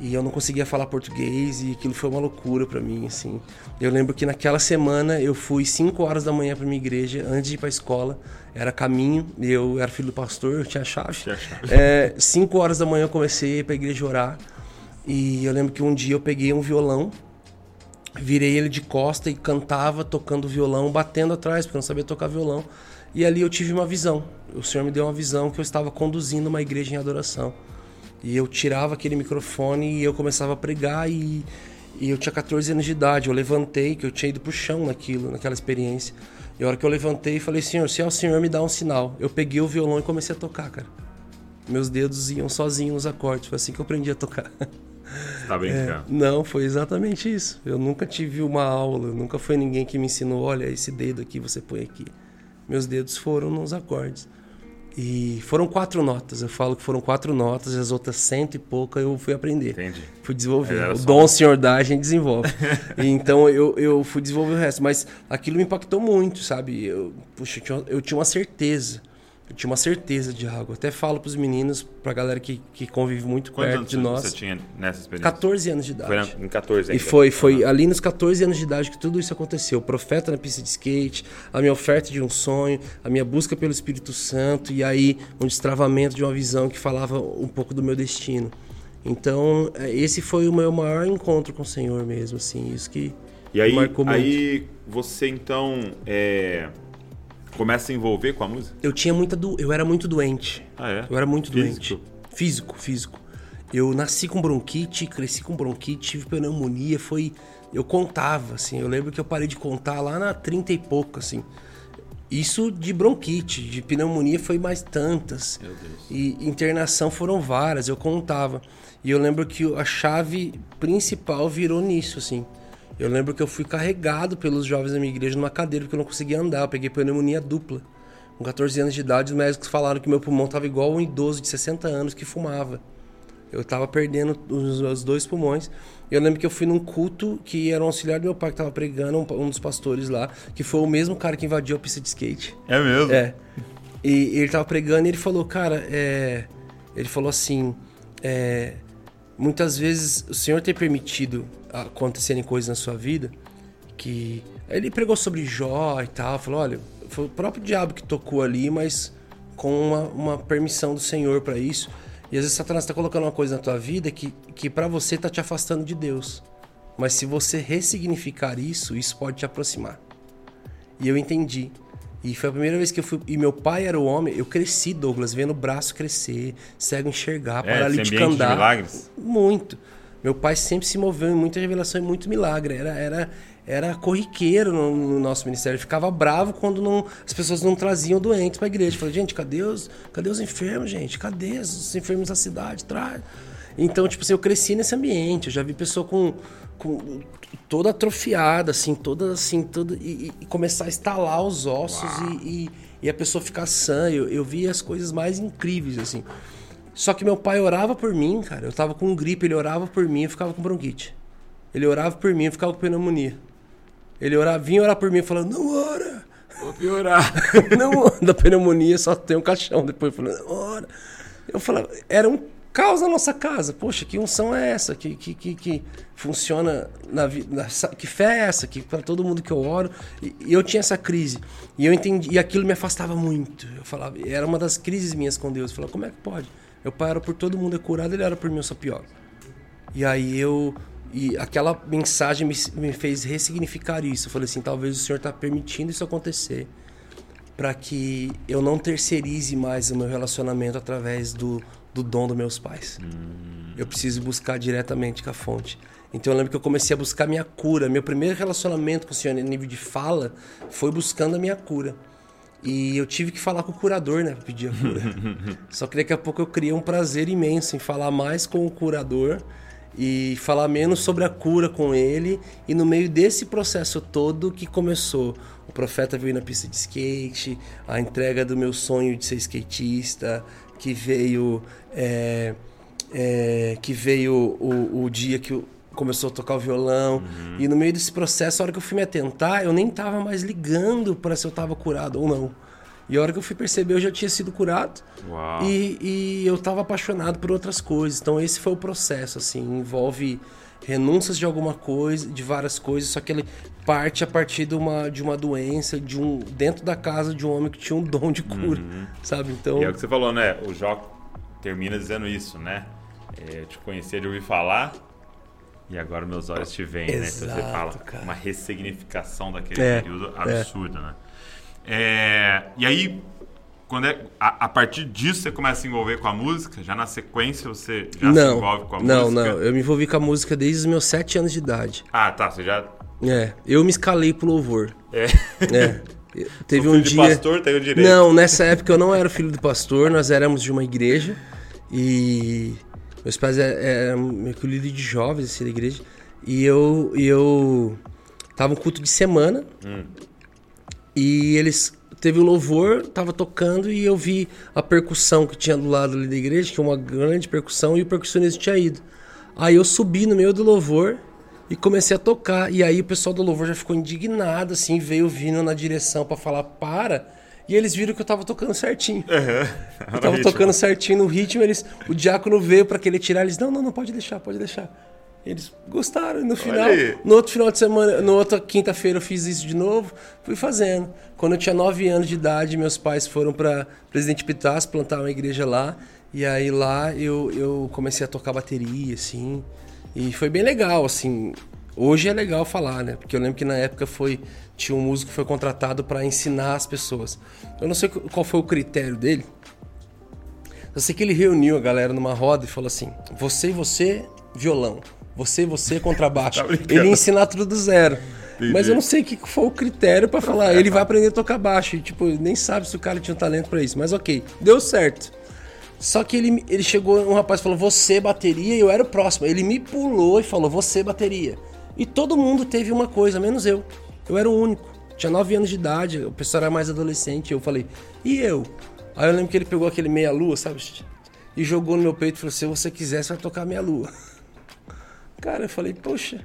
E eu não conseguia falar português e aquilo foi uma loucura pra mim, assim. Eu lembro que naquela semana eu fui 5 horas da manhã pra minha igreja, antes de ir pra escola. Era caminho, eu era filho do pastor, eu tinha a chave. Tinha chave. É, 5 horas da manhã eu comecei pra igreja orar. E eu lembro que um dia eu peguei um violão, virei ele de costa e cantava tocando violão, batendo atrás, porque eu não sabia tocar violão. E ali eu tive uma visão. O Senhor me deu uma visão que eu estava conduzindo uma igreja em adoração. E eu tirava aquele microfone e eu começava a pregar e, e eu tinha 14 anos de idade. Eu levantei, que eu tinha ido pro chão naquilo, naquela experiência. E a hora que eu levantei, falei, Senhor, se é o Senhor, me dá um sinal. Eu peguei o violão e comecei a tocar, cara. Meus dedos iam sozinhos nos acordes. Foi assim que eu aprendi a tocar. Tá brincando. Não, foi exatamente isso. Eu nunca tive uma aula, nunca foi ninguém que me ensinou, olha, esse dedo aqui você põe aqui. Meus dedos foram nos acordes. E foram quatro notas. Eu falo que foram quatro notas, e as outras cento e pouca eu fui aprender. Entendi. Fui desenvolver. Era O só dom Senhor dá, a gente desenvolve. E então eu, eu fui desenvolver o resto. Mas aquilo me impactou muito, sabe? Eu, puxa, eu tinha, eu tinha uma certeza. Eu tinha uma certeza de algo. Eu até falo pros meninos, pra galera que, que convive muito Quantos perto anos de nós. você tinha nessa experiência? 14 anos de idade. Foi na- em 14 E ainda. foi, foi ali nos 14 anos de idade que tudo isso aconteceu. O profeta na pista de skate, a minha oferta de um sonho, a minha busca pelo Espírito Santo e aí um destravamento de uma visão que falava um pouco do meu destino. Então, é, esse foi o meu maior encontro com o Senhor mesmo, assim, isso que E aí, marcou muito. aí você então é, começa a se envolver com a música? Eu tinha muita do... eu era muito doente. Ah, é? Eu era muito Físico? doente. Físico, físico. Eu nasci com bronquite, cresci com bronquite, tive pneumonia, foi. Eu contava, assim. Eu lembro que eu parei de contar lá na 30 e pouco, assim. Isso de bronquite, de pneumonia foi mais tantas. Meu Deus. E internação foram várias, eu contava. E eu lembro que a chave principal virou nisso, assim. Eu lembro que eu fui carregado pelos jovens da minha igreja numa cadeira porque eu não conseguia andar. Eu peguei pneumonia dupla. Com 14 anos de idade, os médicos falaram que meu pulmão estava igual um idoso de 60 anos que fumava. Eu estava perdendo os meus dois pulmões. Eu lembro que eu fui num culto que era um auxiliar do meu pai que estava pregando, um, um dos pastores lá, que foi o mesmo cara que invadiu a pista de skate. É mesmo? É. E ele tava pregando e ele falou, cara, é... ele falou assim, é... muitas vezes o Senhor tem permitido acontecerem coisas na sua vida que ele pregou sobre Jó e tal, falou, olha, foi o próprio diabo que tocou ali, mas com uma, uma permissão do Senhor para isso. E às vezes Satanás está colocando uma coisa na tua vida que, que para você tá te afastando de Deus. Mas se você ressignificar isso, isso pode te aproximar. E eu entendi. E foi a primeira vez que eu fui. E meu pai era o homem. Eu cresci, Douglas, vendo o braço crescer, cego enxergar, É, paralítico ambiente de andar. milagres? Muito. Meu pai sempre se moveu em muita revelação e muito milagre. Era, era, era corriqueiro no, no nosso ministério. Ele ficava bravo quando não, as pessoas não traziam doentes para a igreja. Falei, gente, cadê os, cadê os enfermos, gente? Cadê os enfermos da cidade? Traz. Então, tipo assim, eu cresci nesse ambiente. Eu já vi pessoa com, com toda atrofiada, assim, toda assim, toda, e, e começar a estalar os ossos e, e, e, a pessoa ficar sã. Eu, eu vi as coisas mais incríveis, assim. Só que meu pai orava por mim, cara. Eu tava com gripe, ele orava por mim, eu ficava com bronquite. Ele orava por mim, eu ficava com pneumonia. Ele orava, vinha orar por mim falando, não ora. Vou piorar. não, da pneumonia só tem um caixão depois falando, não ora. Eu falava, era um caos na nossa casa. Poxa, que unção é essa? Que, que, que, que funciona na vida? Que fé é essa? Que para todo mundo que eu oro. E, e, eu tinha essa crise. E eu entendi. E aquilo me afastava muito. Eu falava, era uma das crises minhas com Deus. Eu falava, como é que pode? Pai era por todo mundo é curado, ele era por mim, eu sou pior. E aí eu e aquela mensagem me, me fez ressignificar isso. Eu falei assim: talvez o Senhor está permitindo isso acontecer para que eu não terceirize mais o meu relacionamento através do, do dom dos meus pais. Hum. Eu preciso buscar diretamente com a fonte. Então eu lembro que eu comecei a buscar minha cura. Meu primeiro relacionamento com o Senhor, em nível de fala, foi buscando a minha cura. E eu tive que falar com o curador, né, pra pedir a cura. Só que daqui a pouco eu criei um prazer imenso em falar mais com o curador e falar menos sobre a cura com ele. E no meio desse processo todo que começou, o profeta veio na pista de skate, a entrega do meu sonho de ser skatista, que veio é, é, que veio o, o dia que começou a tocar o violão. Uhum. E no meio desse processo, a hora que eu fui me atentar, eu nem tava mais ligando para se eu tava curado ou não. E a hora que eu fui perceber, eu já tinha sido curado. E, e, eu estava apaixonado por outras coisas. Então esse foi o processo, assim, envolve renúncias de alguma coisa, de várias coisas, só que ele parte a partir de uma, de uma doença, de um dentro da casa de um homem que tinha um dom de cura, uhum. sabe? Então. E é o que você falou, né? O Jó termina dizendo isso, né? É, te conhecer de ouvir falar, e agora meus olhos te veem, né? Então você fala cara. uma ressignificação daquele é, período absurda, é. né? É, e aí, quando é, a, a, partir disso você começa a se envolver com a música? Já na sequência você já não, se envolve com a não, música? Não, não. Eu me envolvi com a música desde os meus sete anos de idade. Ah, tá. Você já. É. Eu me escalei pro louvor. É. É. Teve um dia. De pastor, tem o direito. Não, nessa época eu não era filho do pastor, nós éramos de uma igreja e meus pais é, eram meio que líder de jovens assim, da igreja. E eu, e eu tava um culto de semana. Hum. E eles teve o louvor, tava tocando e eu vi a percussão que tinha do lado ali da igreja, que é uma grande percussão, e o percussionista tinha ido. Aí eu subi no meio do louvor e comecei a tocar. E aí o pessoal do louvor já ficou indignado, assim, veio vindo na direção para falar para. E eles viram que eu tava tocando certinho. Uhum. Eu tava tocando certinho no ritmo, eles, o diácono veio para querer tirar, eles, não, não, não, pode deixar, pode deixar. Eles gostaram. No final, no outro final de semana, no outra quinta-feira eu fiz isso de novo, fui fazendo. Quando eu tinha 9 anos de idade, meus pais foram para Presidente Pitas plantar uma igreja lá. E aí lá eu, eu comecei a tocar bateria, assim. E foi bem legal, assim. Hoje é legal falar, né? Porque eu lembro que na época foi tinha um músico que foi contratado para ensinar as pessoas. Eu não sei qual foi o critério dele. Eu sei que ele reuniu a galera numa roda e falou assim: você e você, violão. Você, você, contrabaixo. tá ele ia ensinar tudo do zero. Entendi. Mas eu não sei o que foi o critério para falar. Ele vai aprender a tocar baixo. E, tipo, nem sabe se o cara tinha talento para isso. Mas ok, deu certo. Só que ele, ele chegou, um rapaz falou, você bateria, e eu era o próximo. Ele me pulou e falou, você bateria. E todo mundo teve uma coisa, menos eu. Eu era o único. Tinha 9 anos de idade, o pessoal era mais adolescente. Eu falei, e eu? Aí eu lembro que ele pegou aquele meia-lua, sabe? E jogou no meu peito e falou: se você quiser, você vai tocar meia-lua. Cara, eu falei, poxa.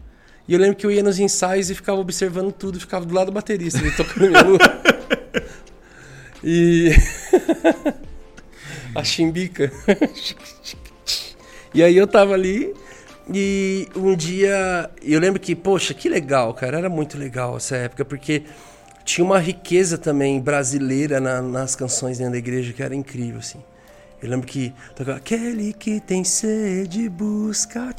E eu lembro que eu ia nos ensaios e ficava observando tudo, ficava do lado do baterista, ele tocando minha lua. e. a chimbica. e aí eu tava ali e um dia eu lembro que, poxa, que legal, cara, era muito legal essa época, porque tinha uma riqueza também brasileira na, nas canções dentro da igreja que era incrível, assim. Eu lembro que tocava aquele que tem sede busca.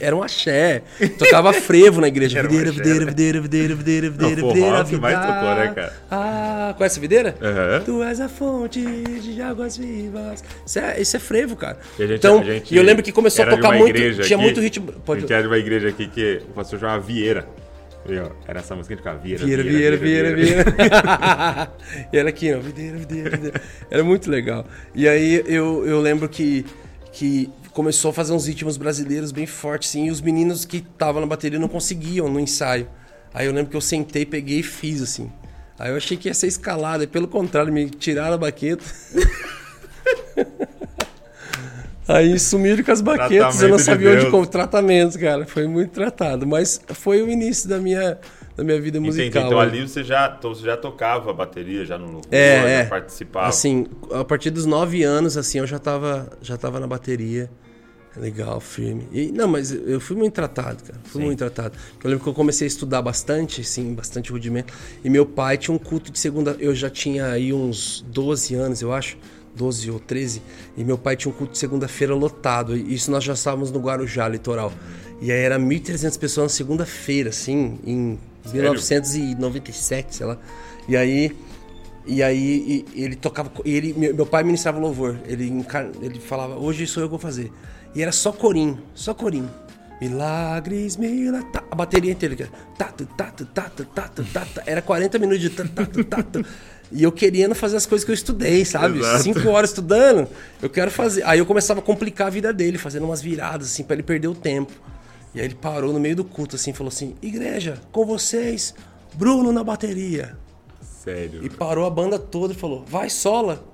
Era um axé. Tocava frevo na igreja. Era um Videira, axé, videira, né? videira, videira, videira, videira, forró videira. que mais tocou, né, cara? Ah, conhece a videira? Aham. Tu és a fonte de águas vivas. Isso é, isso é frevo, cara. E a gente- então, a e eu lembro que começou a tocar muito. Tinha aqui, muito ritmo. A Pode... gente era de uma igreja aqui que o pastor chamava Vieira. E, ó, Era essa música que ficava Vieira, Vieira, Vieira, Vieira, Vieira. e era aqui, ó, videira, videira, videira. Era muito legal. E aí eu, eu lembro que, que começou a fazer uns ritmos brasileiros bem fortes, sim, e os meninos que estavam na bateria não conseguiam no ensaio. Aí eu lembro que eu sentei, peguei e fiz, assim. Aí eu achei que ia ser escalado, e pelo contrário, me tiraram a baqueta. Aí sumiram com as baquetas, eu não Tratamento de sabia onde como tratamento, cara. Foi muito tratado, mas foi o início da minha, da minha vida Entendi. musical. Então né? ali você já, então você já tocava bateria, já no É, já é. participava. Assim, a partir dos nove anos, assim, eu já tava, já tava na bateria. Legal, firme. E, não, mas eu fui muito tratado, cara. Fui Sim. muito tratado. Eu lembro que eu comecei a estudar bastante, sim, bastante rudimento. E meu pai tinha um culto de segunda. Eu já tinha aí uns 12 anos, eu acho. 12 ou 13. E meu pai tinha um culto de segunda-feira lotado. E isso nós já estávamos no Guarujá, litoral. E aí era 1.300 pessoas na segunda-feira, assim, em Sério? 1997, sei lá. E aí. E aí e- ele tocava. e Ele, meu, meu pai ministrava louvor. Ele, ele falava, hoje sou eu que vou fazer. E era só corinho, só corinho. Milagres, milagres. A bateria inteira. Tato, tato, tato, tato, tato. Era 40 minutos de tato, tato, tato. E eu querendo fazer as coisas que eu estudei, sabe? Exato. Cinco horas estudando, eu quero fazer. Aí eu começava a complicar a vida dele, fazendo umas viradas, assim, pra ele perder o tempo. E aí ele parou no meio do culto, assim, falou assim: Igreja, com vocês, Bruno na bateria. Sério. E parou a banda toda e falou: vai, sola.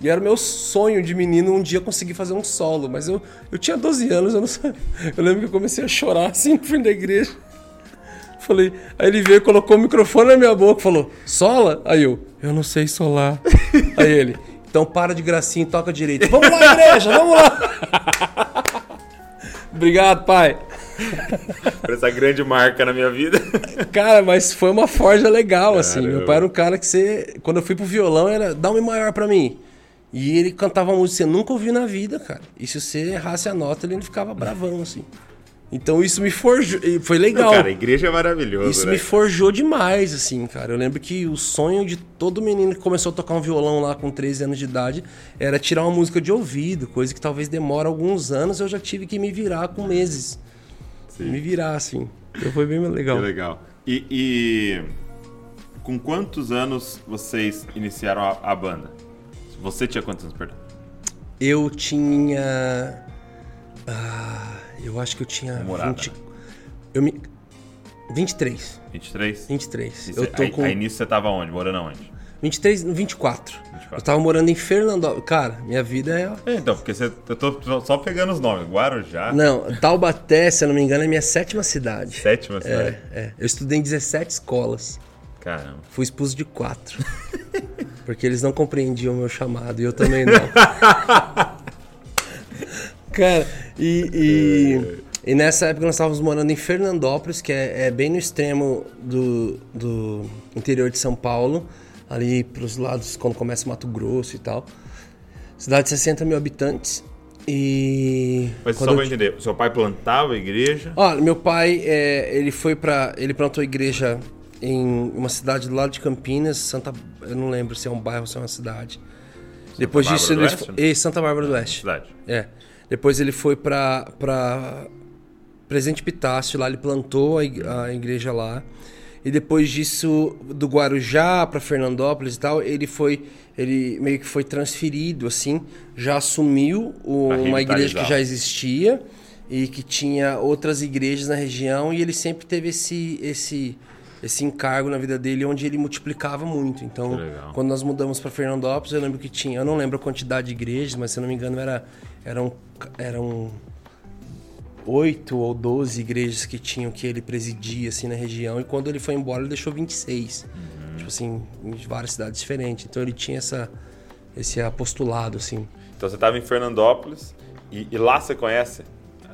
E era o meu sonho de menino um dia conseguir fazer um solo. Mas eu, eu tinha 12 anos, eu não sabia. Eu lembro que eu comecei a chorar assim no fim da igreja. Falei, aí ele veio, colocou o microfone na minha boca falou: sola? Aí eu, eu não sei solar. aí ele, então para de gracinha e toca direito. Vamos lá, igreja, vamos lá. Obrigado, pai. Por essa grande marca na minha vida. Cara, mas foi uma forja legal, assim. Caramba. Meu pai era um cara que você. Quando eu fui pro violão, era dá um maior pra mim. E ele cantava música que você nunca ouviu na vida, cara. E se você errasse a nota, ele ficava bravão, assim. Então isso me forjou. Foi legal. Cara, a igreja é maravilhoso, Isso né? me forjou demais, assim, cara. Eu lembro que o sonho de todo menino que começou a tocar um violão lá com 13 anos de idade era tirar uma música de ouvido, coisa que talvez demora alguns anos, eu já tive que me virar com meses. Me virar, assim. Então foi bem legal. Que legal. E, e com quantos anos vocês iniciaram a, a banda? Você tinha quantos anos, perdão? Eu tinha. Ah, eu acho que eu tinha. Namorada, 20, né? eu me. 23. 23? 23. E eu tô aí, com. aí nisso você tava onde? Morando aonde? 23, 24. 24. Eu tava morando em Fernandópolis. Cara, minha vida é. É, então, porque você, eu tô só pegando os nomes. Guarujá, Não, Taubaté, se eu não me engano, é minha sétima cidade. sétima cidade. É, é. Eu estudei em 17 escolas. Caramba. Fui expulso de quatro. Porque eles não compreendiam o meu chamado e eu também não. Cara, e, e, e nessa época nós estávamos morando em Fernandópolis, que é, é bem no extremo do, do interior de São Paulo, ali pros lados quando começa Mato Grosso e tal. Cidade de 60 mil habitantes. E. Mas só eu pra entender, seu pai plantava a igreja? Olha, meu pai, é, ele foi para, ele plantou a igreja em uma cidade do lado de Campinas, Santa, eu não lembro se é um bairro ou se é uma cidade. Depois Bárbara disso do ele Oeste? foi, e Santa Bárbara do Oeste. Cidade. É. Depois ele foi para Presidente Pitácio, lá ele plantou a, ig- a igreja lá. E depois disso, do Guarujá para Fernandópolis e tal, ele foi, ele meio que foi transferido, assim, já assumiu o- uma igreja que já existia e que tinha outras igrejas na região e ele sempre teve esse, esse, esse encargo na vida dele onde ele multiplicava muito. Então, quando nós mudamos para Fernandópolis, eu lembro que tinha, eu não lembro a quantidade de igrejas, mas se eu não me engano era eram eram oito ou 12 igrejas que tinham que ele presidia assim na região e quando ele foi embora ele deixou 26. Tipo assim, em várias cidades diferentes. Então ele tinha essa esse apostolado assim. Então você tava em Fernandópolis e, e lá você conhece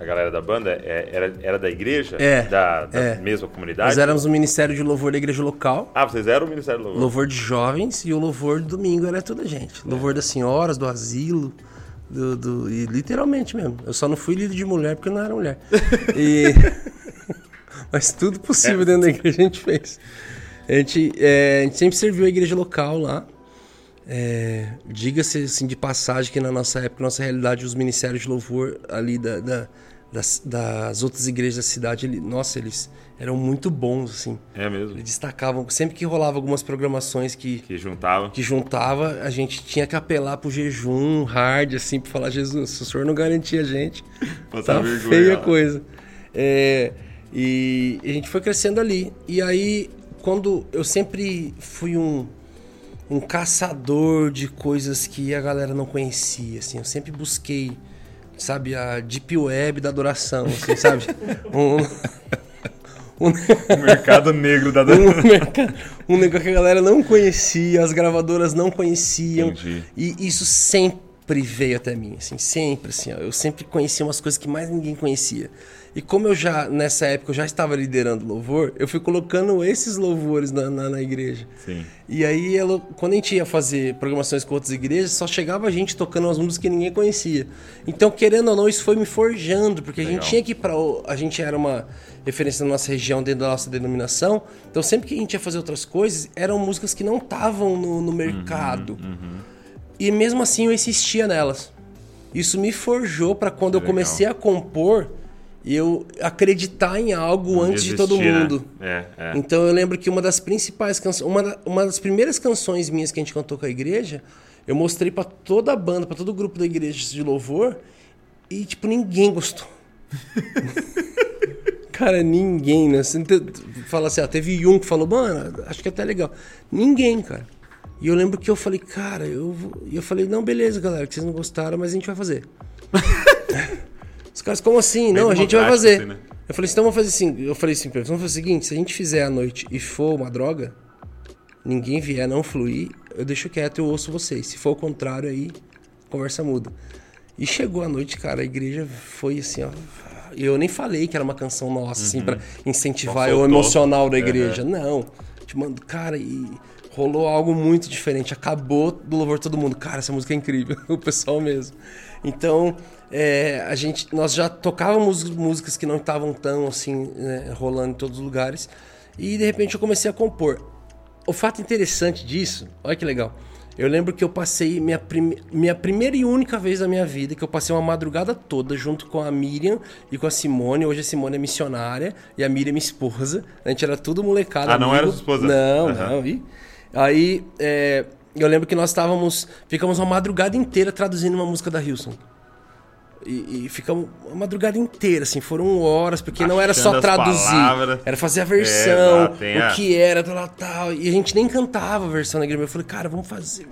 a galera da banda é, era, era da igreja? É, Da, da é. mesma comunidade? Nós éramos o Ministério de Louvor da igreja local. Ah, vocês eram o Ministério do Louvor? Louvor de jovens e o louvor do domingo era toda a gente. Louvor das senhoras, do asilo, do, do- e literalmente mesmo. Eu só não fui líder de mulher porque eu não era mulher. E- Mas tudo possível dentro da igreja a gente fez. A gente, é, a gente sempre serviu a igreja local lá. É, Diga-se assim, de passagem que na nossa época, nossa realidade, os ministérios de louvor ali da- da- das, das outras igrejas da cidade, ele- nossa, eles eram muito bons, assim. É mesmo. Eles destacavam, sempre que rolava algumas programações que, Que juntava. que juntava, a gente tinha que apelar pro jejum hard, assim, pra falar, Jesus, se o senhor não garantia a gente, tá vergonha feia a lá. coisa. É, e a gente foi crescendo ali. E aí, quando eu sempre fui um, um caçador de coisas que a galera não conhecia, assim, eu sempre busquei, sabe, a deep web da adoração, assim, sabe? Um, um, O mercado negro da um, mercado- um negócio que a galera não conhecia, as gravadoras não conheciam. Entendi. E isso sempre veio até mim, assim, sempre, assim, ó, eu sempre conhecia umas coisas que mais ninguém conhecia. E como eu já, nessa época, eu já estava liderando louvor, eu fui colocando esses louvores na, na, na igreja. Sim. E aí, ela- quando a gente ia fazer programações com outras igrejas, só chegava a gente tocando umas músicas que ninguém conhecia. Então, querendo ou não, isso foi me forjando, porque a Legal. gente tinha que ir para A gente era uma referência na nossa região, dentro da nossa denominação. Então, sempre que a gente ia fazer outras coisas, eram músicas que não estavam no, no mercado. E mesmo assim, eu insistia nelas. Isso me forjou para quando eu comecei a compor, eu acreditar em algo antes de todo Desistir, né? mundo. É, é. Então eu lembro que uma das principais canções, uma, da- uma das primeiras canções minhas que a gente cantou com a igreja, eu mostrei pra toda a banda, pra todo o grupo da igreja de louvor, e tipo ninguém gostou. Cara, ninguém, né? Você fala assim, ah, teve um que falou, mano, acho que é até legal. Ninguém, cara. E eu lembro que eu falei, cara, eu. E eu falei, não, beleza, galera, que vocês não gostaram, mas a gente vai fazer. Os caras, como assim? Não, a gente vai fazer. assim, né? Eu falei, então vamos fazer assim. Eu falei assim pra eles, vamos fazer o seguinte, se a gente fizer à noite e for uma droga, ninguém vier, não fluir, eu deixo quieto, eu ouço vocês. Se for o contrário, aí conversa muda. E chegou a noite, cara, a igreja foi assim, ó. Eu nem falei que era uma canção nossa, assim, pra incentivar o emocional da igreja. Não. Te mando, cara, e rolou algo muito diferente. Acabou do louvor todo mundo. Cara, essa música é incrível. o pessoal mesmo. Então, é, a gente, nós já tocávamos músicas que não estavam tão assim, né, rolando em todos os lugares. E de repente eu comecei a compor. O fato interessante disso, olha que legal. Eu lembro que eu passei minha, minha primeira e única vez na minha vida que eu passei uma madrugada toda junto com a Miriam e com a Simone. Hoje a Simone é missionária e a Miriam é minha esposa. A gente era tudo molecada. Ah, não amigo. era sua esposa? Não, Aham. não. E aí é, eu lembro que nós estávamos. Ficamos uma madrugada inteira traduzindo uma música da Hilson. E, e ficamos uma madrugada inteira, assim, foram horas, porque não era só Achando traduzir, palavras. era fazer a É, versão, tem a- o que era, tal, tal. E a gente nem cantava a versão na igreja. Eu falei, cara, vamos fazer.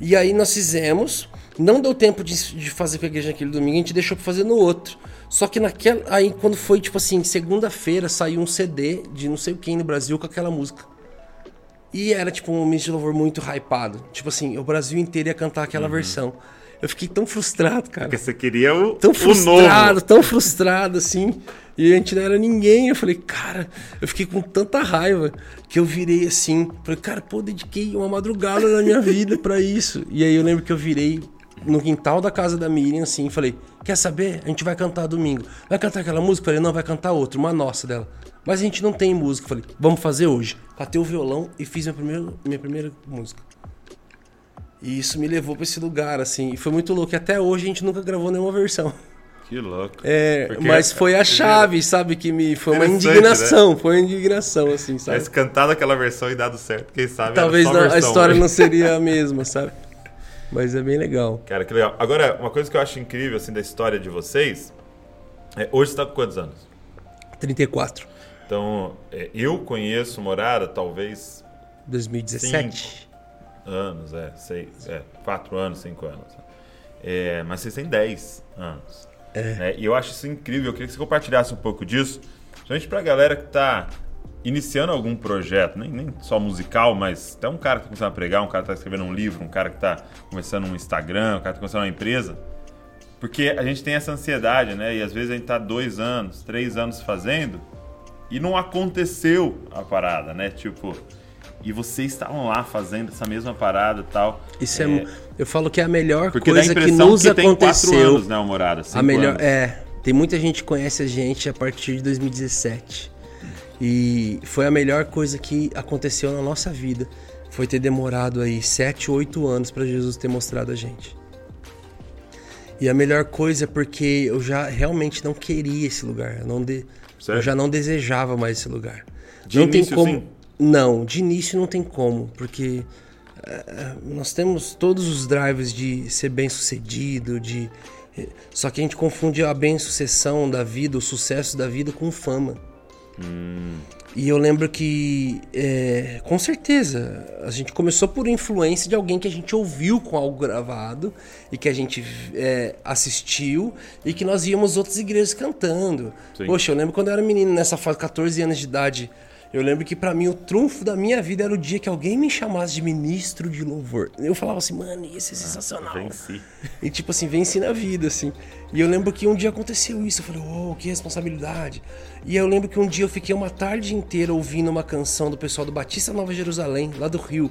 E aí nós fizemos, não deu tempo de, de fazer com a igreja naquele domingo, a gente deixou pra fazer no outro. Só que naquela. Aí quando foi, tipo assim, segunda-feira, saiu um CD de não sei quem no Brasil com aquela música. E era tipo um ministro de louvor muito hypado. Tipo assim, o Brasil inteiro ia cantar aquela Uhum. versão. Eu fiquei tão frustrado, cara. Porque você queria o, Tão o frustrado, novo. tão frustrado assim. E a gente não era ninguém. Eu falei, cara, eu fiquei com tanta raiva que eu virei assim. Falei, cara, pô, dediquei uma madrugada da minha vida pra isso. E aí eu lembro que eu virei no quintal da casa da Miriam assim e falei: Quer saber? A gente vai cantar domingo. Vai cantar aquela música? Eu falei: Não, vai cantar outra, uma nossa dela. Mas a gente não tem música. Falei: Vamos fazer hoje. Catei o violão e fiz minha primeira, minha primeira música. E isso me levou pra esse lugar, assim. E foi muito louco. E até hoje a gente nunca gravou nenhuma versão. Que louco. É, Porque- mas foi a chave, sabe? Que me. Foi uma Interessante, indignação. Foi uma indignação, assim, sabe? Tivesse cantado aquela versão e dado certo, quem sabe Talvez não- a versão, história né? não seria a mesma, sabe? Mas é bem legal. Cara, que legal. Agora, uma coisa que eu acho incrível, assim, da história de vocês... É, hoje você tá com quantos anos? 34. Então, é, eu conheço Morada, talvez 2017. Anos, é, seis, é, quatro anos, cinco anos. É, mas vocês têm 10 anos. É. E eu acho isso incrível. Eu queria que você compartilhasse um pouco disso, principalmente pra galera que tá iniciando algum projeto, nem, nem só musical, mas até um cara que tá começando a pregar, um cara que tá escrevendo um livro, um cara que tá começando um Instagram, um cara que tá começando uma empresa. Porque a gente tem essa ansiedade, né? E às vezes a gente tá dois anos, três anos fazendo e não aconteceu a parada, né? Tipo, e vocês estavam lá fazendo essa mesma parada e tal. Isso é, é, eu falo que é a melhor coisa que nos que aconteceu. Tem anos, né, o Morada? A melhor anos. é, tem muita gente que conhece a gente a partir de 2017. E foi a melhor coisa que aconteceu na nossa vida. Foi ter demorado aí 7, 8 anos para Jesus ter mostrado a gente. E a melhor coisa é porque eu já realmente não queria esse lugar. Eu, não de... eu já não desejava mais esse lugar. De não início, tem como. Sim? Não, de início não tem como, porque uh, nós temos todos os drives de ser bem sucedido, de. Eh, só que a gente confunde a bem sucessão da vida, o sucesso da vida com fama. Hum. E eu lembro que, é, com certeza, a gente começou por influência de alguém que a gente ouviu com algo gravado e que a gente é, assistiu e que nós íamos outras igrejas cantando. Sim. Poxa, eu lembro quando eu era menino, nessa fase, 14 anos de idade, eu lembro que para mim o trunfo da minha vida era o dia que alguém me chamasse de ministro de louvor. Eu falava assim, mano, isso é sensacional. Ah, venci. E tipo assim, venci na vida, assim. E eu lembro que um dia aconteceu isso. Eu falei, oh, que responsabilidade. E eu lembro que um dia eu fiquei uma tarde inteira ouvindo uma canção do pessoal do Batista Nova Jerusalém, lá do Rio.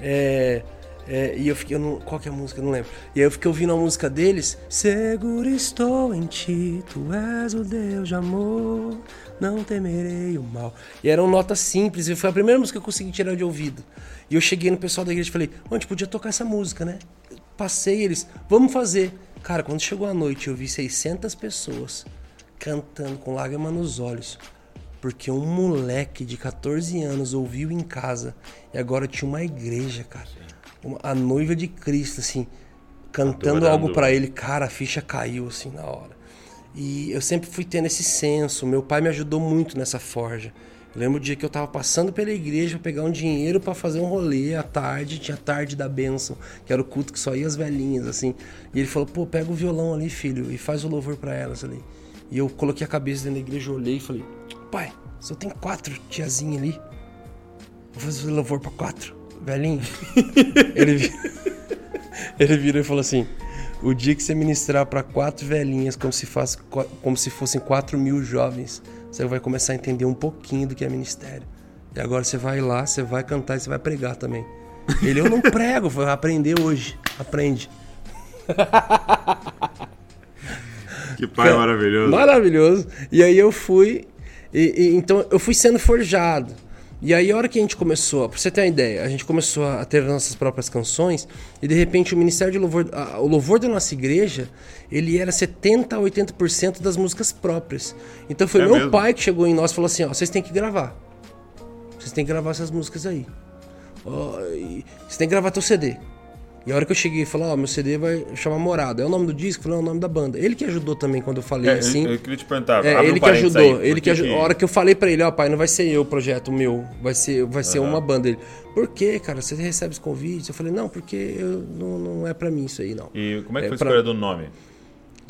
É, é, e eu fiquei, eu não, qual que é a música? Eu não lembro. E aí eu fiquei ouvindo a música deles. Seguro estou em ti, tu és o Deus de amor, não temerei o mal. E eram notas simples, e foi a primeira música que eu consegui tirar de ouvido. E eu cheguei no pessoal da igreja e falei, a gente podia tocar essa música, né? Passei eles, vamos fazer. Cara, quando chegou a noite, eu vi 600 pessoas cantando com lágrima nos olhos. Porque um moleque de 14 anos ouviu em casa e agora tinha uma igreja, cara a noiva de Cristo, assim, cantando algo para ele, cara, a ficha caiu assim na hora. E eu sempre fui tendo esse senso. Meu pai me ajudou muito nessa forja. Eu lembro o dia que eu tava passando pela igreja pegar um dinheiro para fazer um rolê à tarde, tinha tarde da bênção, que era o culto que só ia as velhinhas, assim. E ele falou: pô, pega o violão ali, filho, e faz o louvor para elas ali. E eu coloquei a cabeça dentro da igreja, olhei e falei: pai, só tem quatro tiazinhas ali. Vou fazer o louvor para quatro velhinho. ele, ele virou e falou assim: o dia que você ministrar para quatro velhinhas, como se, faz, como se fossem quatro mil jovens, você vai começar a entender um pouquinho do que é ministério. E agora você vai lá, você vai cantar e você vai pregar também. Ele, eu não prego, vou aprender hoje. Aprende. Que pai maravilhoso. Maravilhoso. E aí eu fui. E, e, então eu fui sendo forjado. E aí, a hora que a gente começou, pra você ter uma ideia, a gente começou a ter nossas próprias canções e de repente o Ministério de Louvor, a, o louvor da nossa igreja, ele era 70 a 80% das músicas próprias. Então foi é meu mesmo? pai que chegou em nós e falou assim: ó, vocês têm que gravar. Vocês têm que gravar essas músicas aí. Ó, você tem que gravar teu CD. E a hora que eu cheguei e falei, ó, oh, meu CD vai chamar Morada. É o nome do disco? Falei, é o nome da banda. Ele que ajudou também quando eu falei é, assim. Eu, eu queria te perguntar. É, ele um que ajudou. Aí, ele que ajudou. Que... A hora que eu falei para ele, ó, oh, pai, não vai ser eu o projeto meu, vai ser, vai ser uhum. uma banda. Ele, por quê, cara? Você recebe os convites? Eu falei, não, porque eu, não, não é para mim isso aí, não. E como é que é foi a pra... escolha do nome?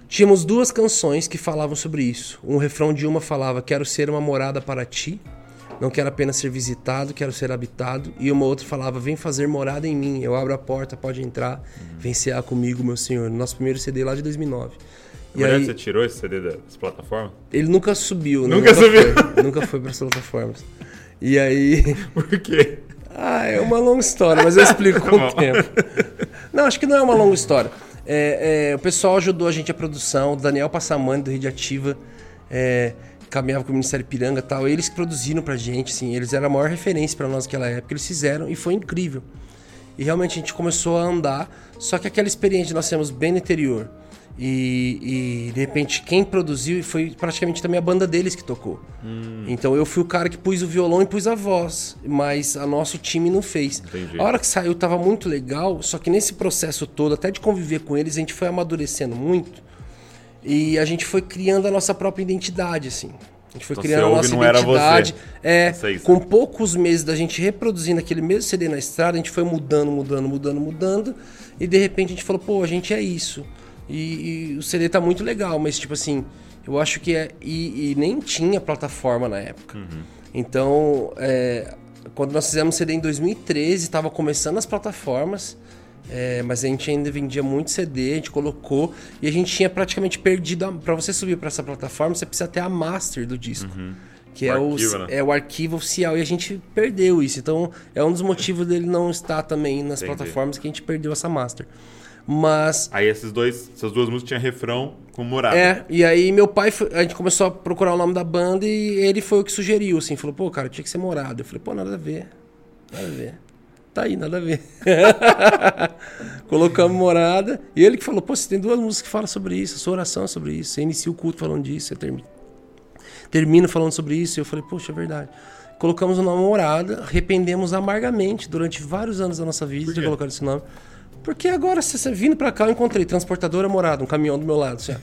Tínhamos duas canções que falavam sobre isso. Um refrão de uma falava, quero ser uma morada para ti. Não quero apenas ser visitado, quero ser habitado. E uma outra falava: Vem fazer morada em mim. Eu abro a porta, pode entrar. Uhum. Vem cear comigo, meu senhor. Nosso primeiro CD lá de 2009. E aí, você tirou esse CD das plataformas? Ele nunca subiu. Nunca, nunca subiu? Foi, nunca foi para as plataformas. E aí. Por quê? Ah, é uma longa história, mas eu explico com o tempo. Não, acho que não é uma longa história. É, é, o pessoal ajudou a gente a produção, o Daniel Passamani, do Rede Ativa. É, caminhava com o Ministério Piranga e tal. Eles produziram pra gente, assim, eles eram a maior referência para nós naquela época. Eles fizeram e foi incrível. E realmente a gente começou a andar, só que aquela experiência nós temos bem no interior. E, e, de repente quem produziu foi praticamente também a banda deles que tocou. Hum. Então eu fui o cara que pus o violão e pus a voz, mas a nosso time não fez. Entendi. A hora que saiu tava muito legal, só que nesse processo todo, até de conviver com eles, a gente foi amadurecendo muito. E a gente foi criando a nossa própria identidade, assim. A gente foi então, criando a nossa identidade. É, com poucos meses da gente reproduzindo aquele mesmo CD na estrada, a gente foi mudando, mudando, mudando, mudando. E de repente a gente falou, pô, a gente é isso. E, e o CD tá muito legal, mas tipo assim, eu acho que é. E, e nem tinha plataforma na época. Uhum. Então, é, quando nós fizemos CD em 2013, estava começando as plataformas. É, mas a gente ainda vendia muito CD, a gente colocou e a gente tinha praticamente perdido. Para você subir para essa plataforma, você precisa ter a master do disco. Que O é, arquivo, o, né? é o arquivo oficial e a gente perdeu isso. Então é um dos motivos dele não estar também nas Entendi. plataformas que a gente perdeu essa master. Mas Aí esses dois, essas duas músicas tinham refrão com morada. é, e aí meu pai, foi- a gente começou a procurar o nome da banda e ele foi o que sugeriu, assim, falou, pô, cara, tinha que ser morado. Eu falei, pô, nada a ver, nada a ver. Tá aí, nada a ver. Colocamos morada. E ele que falou, pô, você tem duas músicas que falam sobre isso, a sua oração é sobre isso, você inicia o culto falando disso, você termina, termina falando sobre isso. E eu falei, poxa, é verdade. Colocamos o nome morada, arrependemos amargamente durante vários anos da nossa vida de colocar esse nome. Porque agora, se você vindo pra cá, eu encontrei transportadora morada, um caminhão do meu lado, assim.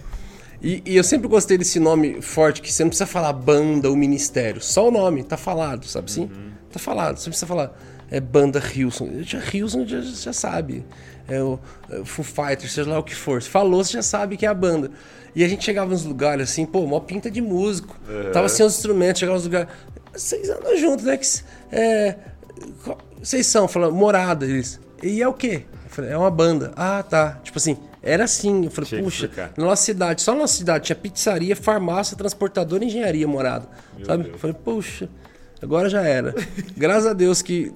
E, e eu sempre gostei desse nome forte, que você não precisa falar banda ou ministério. Só o nome, tá falado, sabe assim? Tá falado, você não precisa falar é banda Hilson. Já, Hilson já, já sabe. É o, é Foo Fighters, seja lá o que for. Se falou, você já sabe que é a banda. E a gente chegava nos lugares assim, pô, mó pinta de músico. Tava sem os instrumentos, chegava nos lugares. Vocês andam juntos, né? Que, é, qual- vocês são, falando, morada, eles. E é o quê? Eu falei, é uma banda. Ah, tá. Tipo assim, era assim. Eu falei, puxa, na nossa cidade, só na nossa cidade tinha pizzaria, farmácia, transportadora e engenharia morada. sabe? Deus. Eu falei, puxa, agora já era. Graças a Deus que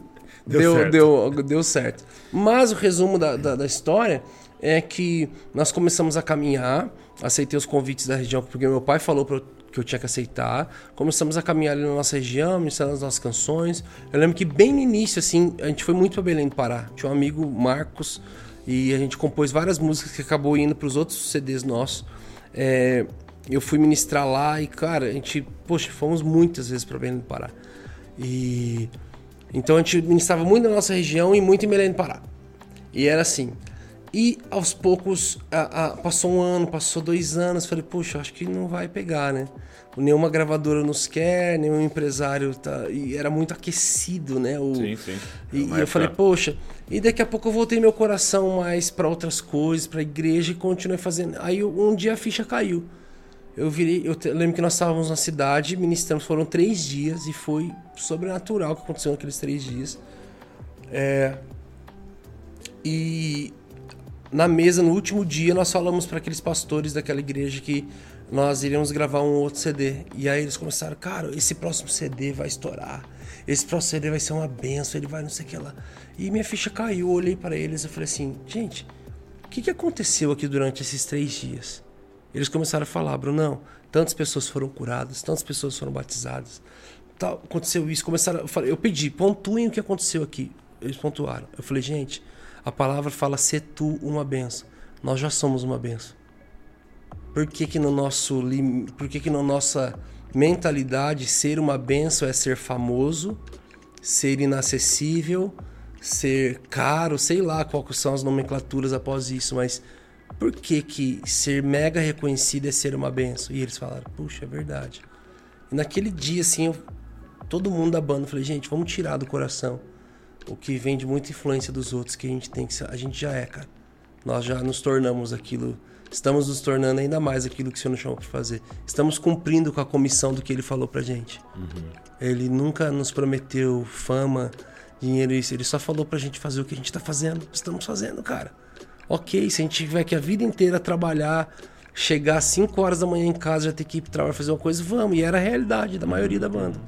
Deu deu, certo. deu, deu, certo. Mas o resumo da, da, da história é que nós começamos a caminhar, aceitei os convites da região, porque meu pai falou eu, que eu tinha que aceitar. Começamos a caminhar ali na nossa região, ministrando as nossas canções. Eu lembro que bem no início, assim, a gente foi muito pra Belém do Pará. Tinha um amigo, Marcos, e a gente compôs várias músicas que acabou indo pros outros CDs nossos. É, eu fui ministrar lá e, cara, a gente, poxa, fomos muitas vezes pra Belém do Pará. E então a gente ministrava muito na nossa região e muito em Belém do Pará. E era assim. E aos poucos, a- a- passou um ano, passou dois anos, falei, puxa, acho que não vai pegar, né? Nenhuma gravadora nos quer, nenhum empresário tá. E era muito aquecido, né? O, Sim, sim. e, Uma e eu falei, poxa, e daqui a pouco eu voltei meu coração mais para outras coisas, para igreja e continuei fazendo. Aí um dia a ficha caiu. Eu virei, eu lembro que nós estávamos na cidade, ministramos, foram três dias e foi sobrenatural o que aconteceu naqueles três dias. É, e na mesa, no último dia, nós falamos para aqueles pastores daquela igreja que nós iríamos gravar um outro CD. E aí eles começaram, cara, esse próximo CD vai estourar. Esse próximo CD vai ser uma benção, ele vai não sei o que lá. E minha ficha caiu, eu olhei para eles e falei assim, gente, o que, que aconteceu aqui durante esses três dias? Eles começaram a falar, Brunão, tantas pessoas foram curadas, tantas pessoas foram batizadas, tal, aconteceu isso. Começaram, eu, eu pedi, pontuem o que aconteceu aqui. Eles pontuaram. Eu falei, gente, a palavra fala ser tu uma benção. Nós já somos uma benção. Por que que no nosso por que que na nossa mentalidade ser uma benção é ser famoso, ser inacessível, ser caro, sei lá qual são as nomenclaturas após isso, mas por que que ser mega reconhecido é ser uma benção? E eles falaram, puxa, é verdade. E naquele dia, assim, eu, todo mundo da banda, eu falei, gente, vamos tirar do coração o que vem de muita influência dos outros, que a gente tem que ser, a gente já é, cara. Nós já nos tornamos aquilo, estamos nos tornando ainda mais aquilo que o Senhor nos chamou para fazer. Estamos cumprindo com a comissão do que Ele falou pra gente. Ele nunca nos prometeu fama, dinheiro, isso. Ele só falou pra gente fazer o que a gente tá fazendo. Estamos fazendo, cara. Ok, se a gente tiver que a vida inteira trabalhar, chegar às 5 horas da manhã em casa, já ter que ir pro trabalho fazer uma coisa, vamos. E era a realidade da maioria da banda.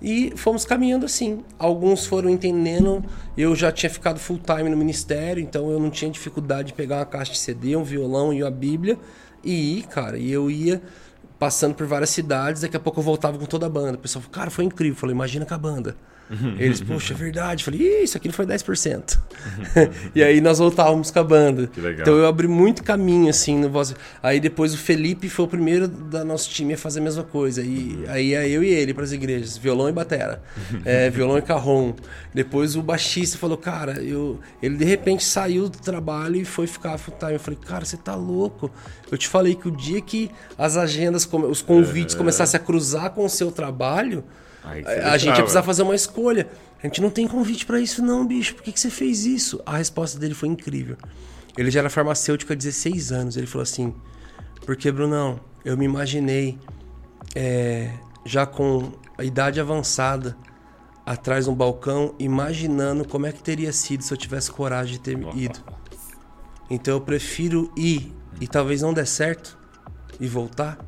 E fomos caminhando assim. Alguns foram entendendo. Eu já tinha ficado full time no ministério, então eu não tinha dificuldade de pegar uma caixa de CD, um violão e uma Bíblia e ir, cara. E eu ia passando por várias cidades, daqui a pouco eu voltava com toda a banda. O pessoal falou, cara, foi incrível. Eu falei, imagina com a banda. Eles, poxa, é verdade. Eu falei, isso aqui não foi 10%. e aí nós voltávamos com a banda. Então eu abri muito caminho, assim, no voz. Aí depois o Felipe foi o primeiro da nosso time a fazer a mesma coisa. E aí é eu e ele para as igrejas, violão e batera. É, violão e carrom. Depois o baixista falou, cara, eu... ele de repente saiu do trabalho e foi ficar full time. Eu falei, cara, você tá louco. Eu te falei que o dia que as agendas, os convites começassem a cruzar com o seu trabalho, a, gente ia precisar fazer uma escolha. A gente não tem convite pra isso, não, bicho. Por que, que você fez isso? A resposta dele foi incrível. Ele já era farmacêutico há 16 anos. Ele falou assim: Porque, Brunão, eu me imaginei é, já com a idade avançada, atrás de um balcão, imaginando como é que teria sido se eu tivesse coragem de ter ido. Então eu prefiro ir e talvez não der certo e voltar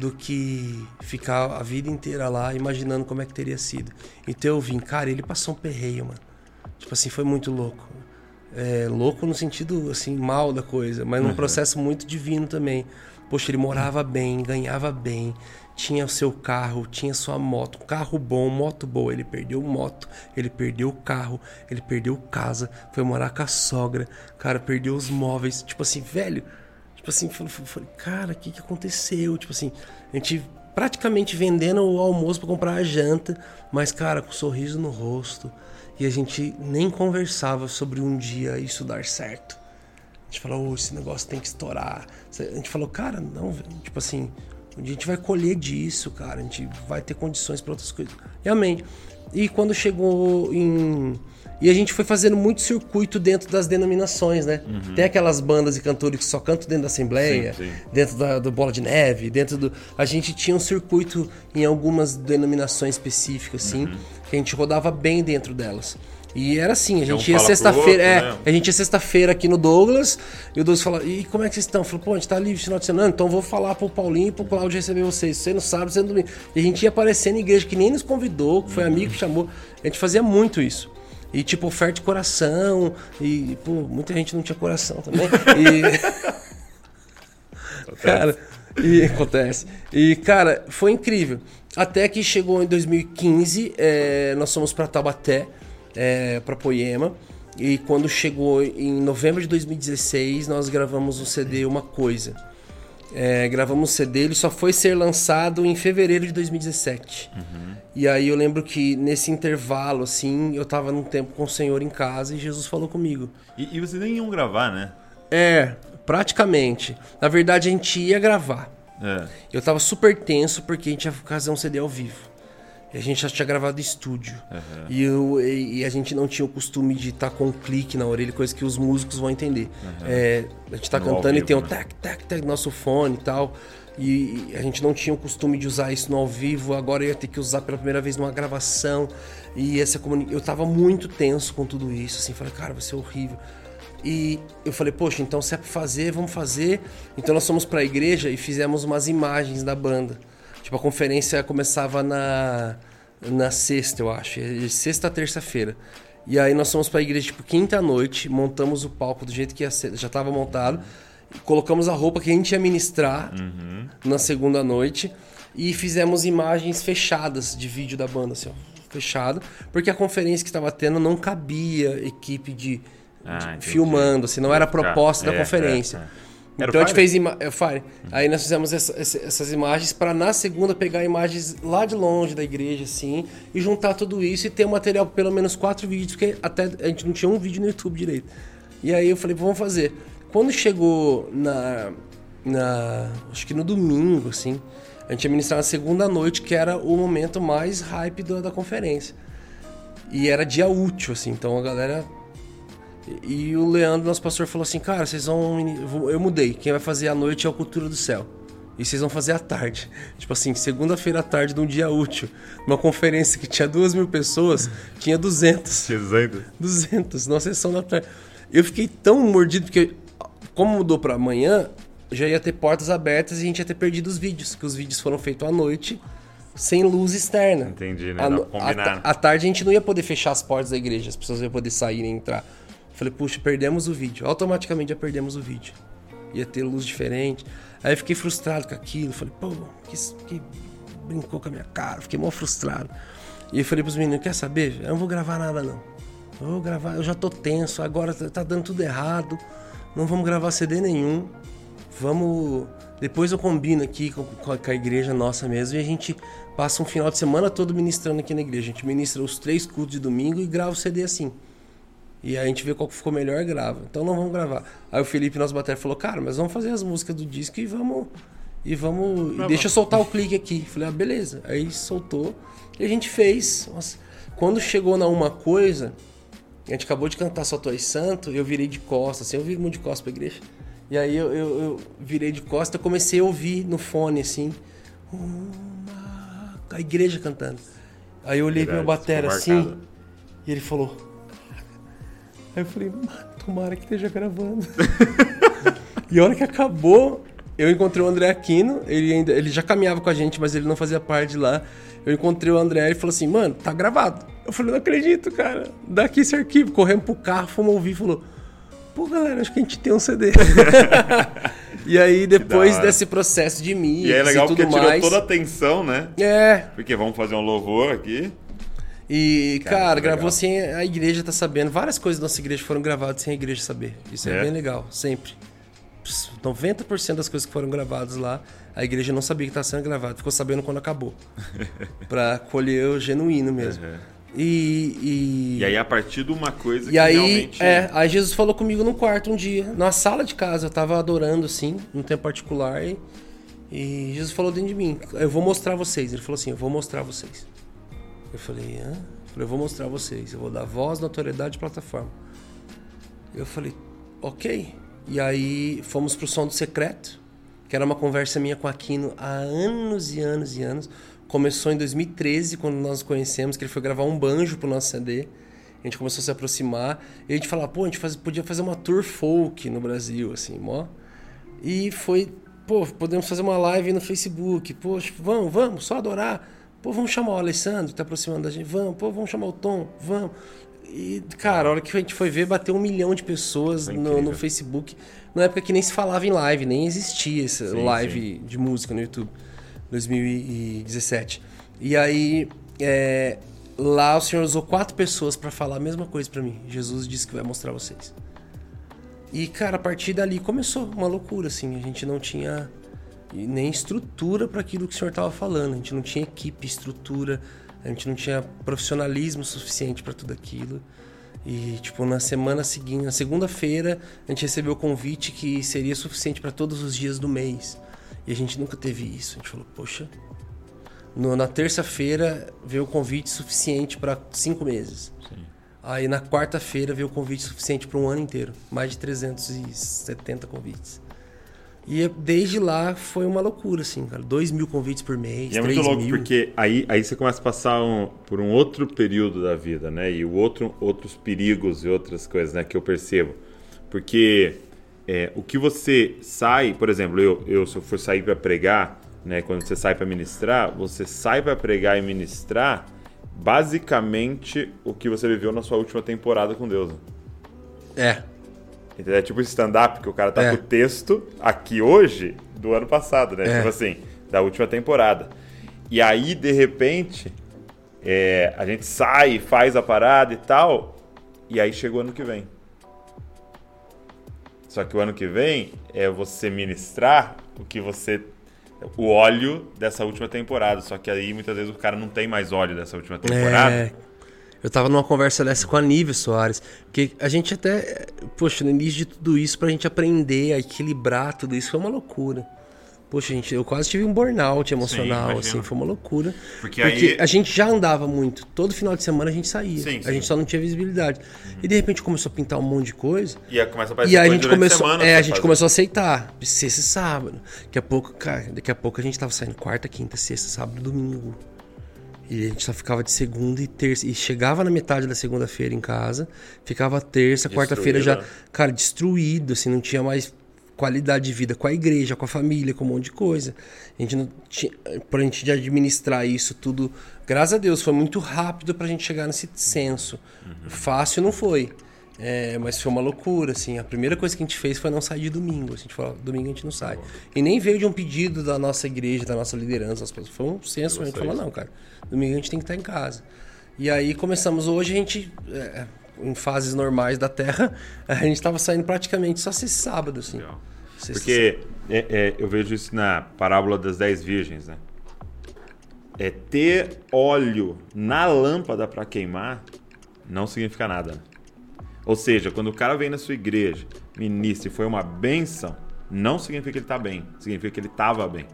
do que ficar a vida inteira lá imaginando como é que teria sido. Então eu vim, cara, ele passou um perreio, mano. Tipo assim, foi muito louco. É, louco no sentido, assim, mal da coisa, mas num uhum. processo muito divino também. Poxa, ele morava bem, ganhava bem, tinha o seu carro, tinha sua moto, carro bom, moto boa. Ele perdeu moto, ele perdeu carro, ele perdeu casa, foi morar com a sogra, cara, perdeu os móveis. Tipo assim, velho, tipo assim, falei, cara, o que, que aconteceu? Tipo assim, a gente praticamente vendendo o almoço para comprar a janta, mas, cara, com um sorriso no rosto. E a gente nem conversava sobre um dia isso dar certo. A gente falou, oh, esse negócio tem que estourar. A gente falou, cara, não, tipo assim, um dia a gente vai colher disso, cara. A gente vai ter condições para outras coisas. Realmente. E quando chegou em. E a gente foi fazendo muito circuito dentro das denominações, né? Uhum. Tem aquelas bandas e cantores que só cantam dentro da Assembleia, sim, sim. dentro da, do Bola de Neve, dentro do. A gente tinha um circuito em algumas denominações específicas, assim, uhum. que a gente rodava bem dentro delas. E era assim, a gente um ia sexta-feira, é, né? a gente ia sexta-feira aqui no Douglas, e o Douglas fala, e como é que vocês estão? Falou, pô, a gente tá livre final de semana, então vou falar pro Paulinho e pro Claudio receber vocês. Você não sabe, você não domingo. E a gente ia aparecer na igreja, que nem nos convidou, que foi amigo que chamou. A gente fazia muito isso. E tipo, oferta de coração, e, pô, muita gente não tinha coração também. E. cara, e acontece. E, cara, foi incrível. Até que chegou em 2015, é, nós fomos para Taubaté é, para Poema. E quando chegou em novembro de 2016, nós gravamos o CD Uma Coisa. É, gravamos o CD, ele só foi ser lançado em fevereiro de 2017. Uhum. E aí eu lembro que nesse intervalo, assim, eu tava num tempo com o Senhor em casa e Jesus falou comigo. E, e vocês nem iam gravar, né? É, praticamente. Na verdade, a gente ia gravar. É. Eu tava super tenso porque a gente ia fazer um CD ao vivo. E a gente já tinha gravado estúdio. Uhum. E, eu, e, a gente não tinha o costume de estar tá com um clique na orelha, coisa que os músicos vão entender. Uhum. É, a gente tá no cantando vivo, e tem o né? tac, tac, tac, nosso fone e tal. E a gente não tinha o costume de usar isso no ao vivo, agora eu ia ter que usar pela primeira vez numa gravação. E essa comunicação. Eu tava muito tenso com tudo isso, assim, falei, cara, vai ser horrível. E eu falei, poxa, então se é pra fazer, vamos fazer. Então nós fomos pra igreja e fizemos umas imagens da banda. Tipo, a conferência começava na, na sexta, eu acho. Sexta, terça-feira. E aí nós fomos pra igreja, tipo, quinta noite, montamos o palco do jeito que ia ser, já estava montado. Colocamos a roupa que a gente ia ministrar uhum. na segunda noite. E fizemos imagens fechadas de vídeo da banda, assim, ó, fechado. Porque a conferência que estava tendo não cabia equipe de, ah, de filmando, assim, não era a proposta é, da conferência. É, é. Era então a gente fez ima é, Fire. Aí nós fizemos essa, essas imagens para na segunda pegar imagens lá de longe da igreja, assim, e juntar tudo isso e ter material para pelo menos quatro vídeos, porque até a gente não tinha um vídeo no YouTube direito. E aí eu falei, vamos fazer. Quando chegou na. na acho que no domingo, assim, a gente ia ministrar na segunda noite, que era o momento mais hype da, da conferência. E era dia útil, assim, então a galera e o Leandro, nosso pastor, falou assim: Cara, vocês vão. Eu mudei. Quem vai fazer à noite é o Cultura do Céu. E vocês vão fazer à tarde. Tipo assim, segunda-feira à tarde de um dia útil. Uma conferência que tinha duas mil pessoas, tinha 200. 200? 200, numa sessão da tarde. Eu fiquei tão mordido, porque como mudou para amanhã, já ia ter portas abertas e a gente ia ter perdido os vídeos. Que os vídeos foram feitos à noite, sem luz externa. Entendi, né? À tarde a gente não ia poder fechar as portas da igreja, as pessoas iam poder sair e entrar. Falei, puxa, perdemos o vídeo. Automaticamente já perdemos o vídeo. Ia ter luz diferente. Aí fiquei frustrado com aquilo. Falei, pô, que, que brincou com a minha cara. Fiquei mó frustrado. E eu falei pros meninos, quer saber? Eu não vou gravar nada não. Eu vou gravar, eu já tô tenso, agora tá, tá dando tudo errado. Não vamos gravar CD nenhum. Vamos. Depois eu combino aqui com, com a igreja nossa mesmo e a gente passa um final de semana todo ministrando aqui na igreja. A gente ministra os três cultos de domingo e grava o CD assim. E aí a gente vê qual que ficou melhor grava. Então não vamos gravar. Aí o Felipe, nosso bater, falou: Cara, mas vamos fazer as músicas do disco e vamos. E vamos. E deixa eu soltar o clique aqui. Falei: Ah, beleza. Aí soltou. E a gente fez. Nossa. Quando chegou na uma coisa, a gente acabou de cantar Só Tu és Santo, eu virei de costas. Assim, eu viro muito de costas pra igreja. E aí eu, eu, eu virei de costas e comecei a ouvir no fone, assim. Uma... A igreja cantando. Aí eu olhei pro meu batera assim e ele falou. Aí eu falei, mano, tomara que esteja gravando. e a hora que acabou, eu encontrei o André Aquino, ele ainda. Ele já caminhava com a gente, mas ele não fazia parte lá. Eu encontrei o André e falou assim, mano, tá gravado. Eu falei, não acredito, cara. Daqui esse arquivo. Corremos pro carro, fomos ouvir e falou. Pô, galera, acho que a gente tem um CD. e aí, depois desse processo de mix E é legal tudo porque tirou mais. toda a atenção, né? É, Porque vamos fazer um louvor aqui. E, Cara, cara, gravou legal. sem a igreja tá sabendo. Várias coisas da nossa igreja foram gravadas sem a igreja saber. Isso é, É? bem legal, sempre. Pss, 90% das coisas que foram gravadas lá, a igreja não sabia que estava sendo gravado. Ficou sabendo quando acabou. pra colher o genuíno mesmo. Uhum. E, e, E aí, a partir de uma coisa e que aí, realmente. é, aí Jesus falou comigo no quarto um dia, na sala de casa, eu tava adorando assim, num tempo particular, e, e Jesus falou dentro de mim, eu vou mostrar vocês. Ele falou assim, eu vou mostrar vocês. Eu falei, hã? Eu falei, vou mostrar vocês, eu vou dar voz, notoriedade e plataforma. Eu falei, ok. E aí fomos pro Som do Secreto, que era uma conversa minha com Aquino há anos e anos e anos. Começou em 2013, quando nós conhecemos, que ele foi gravar um banjo pro nosso CD. A gente começou a se aproximar. E a gente falava, pô, a gente faz- podia fazer uma tour folk no Brasil, assim, mó. E foi, pô, podemos fazer uma live no Facebook. Poxa, vamos, vamos, só adorar. Pô, vamos chamar o Alessandro, que tá aproximando da gente. Vamos, pô, vamos chamar o Tom, vamos. E, cara, a hora que a gente foi ver, bateu um milhão de pessoas no, no Facebook. Na época que nem se falava em live, nem existia essa Sim, live de música no YouTube. 2017. E aí, é, lá o Senhor usou quatro pessoas pra falar a mesma coisa pra mim. Jesus disse que vai mostrar vocês. E, cara, a partir dali começou uma loucura, assim. A gente não tinha nem estrutura para aquilo que o senhor estava falando. A gente não tinha equipe, estrutura, a gente não tinha profissionalismo suficiente para tudo aquilo. E, tipo, na semana seguinte, na segunda-feira, a gente recebeu o convite que seria suficiente para todos os dias do mês. E a gente nunca teve isso. A gente falou, poxa. No- na terça-feira veio o convite suficiente para cinco meses. Aí na quarta-feira veio o convite suficiente para um ano inteiro. Mais de 370 convites. E desde lá foi uma loucura, assim, cara. 2 mil convites por mês, E é 3 muito louco mil. porque aí, aí você começa a passar um- por um outro período da vida, né? E o outro, outros perigos e outras coisas, né? Que eu percebo. Porque é, o que você sai, por exemplo, eu, eu se eu for sair para pregar, né? Quando você sai para ministrar, você sai para pregar e ministrar basicamente o que você viveu na sua última temporada com Deus. né? É. Entendeu? É tipo stand-up, que o cara tá É. com o texto aqui hoje do ano passado, né? É. Tipo assim, da última temporada. E aí, de repente, é, a gente sai, faz a parada e tal, e aí chega o ano que vem. Só que o ano que vem é você ministrar o que você. o óleo dessa última temporada. Só que aí muitas vezes o cara não tem mais óleo dessa última temporada. É. Eu tava numa conversa dessa com a Nívia Soares, porque a gente até, poxa, no início de tudo isso, pra gente aprender a equilibrar tudo isso, foi uma loucura. Poxa, gente, eu quase tive um burnout emocional, imagino. assim, foi uma loucura. Porque Porque, aí- a gente já andava muito, todo final de semana a gente saía, Sim, a sim. gente só não tinha visibilidade. E de repente começou a pintar um monte de coisa, E aí começa a aparecer e a gente começou, semana é, a gente fazer. começou a aceitar. Sexta e sábado. Daqui a pouco, cara, daqui a pouco a gente tava saindo quarta, quinta, sexta, sábado, domingo. E a gente só ficava de segunda e terça. E chegava na metade da segunda-feira em casa, ficava terça, quarta-feira já, cara, destruído, assim, não tinha mais qualidade de vida com a igreja, com a família, com um monte de coisa. A gente não tinha. Pra gente de administrar isso tudo, graças a Deus, foi muito rápido pra gente chegar nesse senso. Fácil não foi. É, mas foi uma loucura, assim. A primeira coisa que a gente fez foi não sair de domingo. A gente falou, domingo a gente não sai. E nem veio de um pedido da nossa igreja, da nossa liderança. Foi um senso, a gente falou, não, cara, domingo a gente tem que estar em casa. E aí começamos hoje, a gente, é, em fases normais da Terra, a gente estava saindo praticamente só esse sábado, assim. Legal. Sexta- Porque é, é, eu vejo isso na parábola das dez virgens, né? É ter óleo na lâmpada para queimar não significa nada. Ou seja, quando o cara vem na sua igreja, ministra e foi uma benção, não significa que ele tá bem, significa que ele tava bem.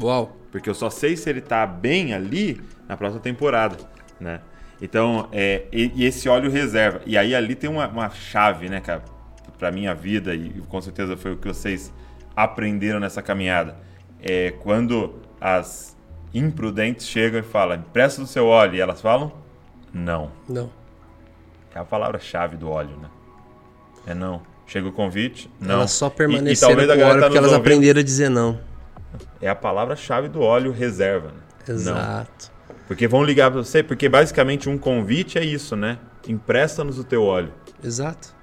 Uau. Porque eu só sei se ele tá bem ali na próxima temporada, né? Então, é, e, e esse óleo reserva. E aí ali tem uma, uma chave, né, cara, pra minha vida, e com certeza foi o que vocês aprenderam nessa caminhada. É quando as imprudentes chegam e falam, empresta do seu óleo. E elas falam, não. Não. É a palavra-chave do óleo, né? É não. Chega o convite, não. Elas só E- permaneceram e, talvez a com óleo tá porque elas ouvindo, aprenderam a dizer não. É a palavra-chave do óleo reserva, né? Não. Exato. Porque vão ligar pra você, porque basicamente um convite é isso, né? Empresta-nos o teu óleo. Exato.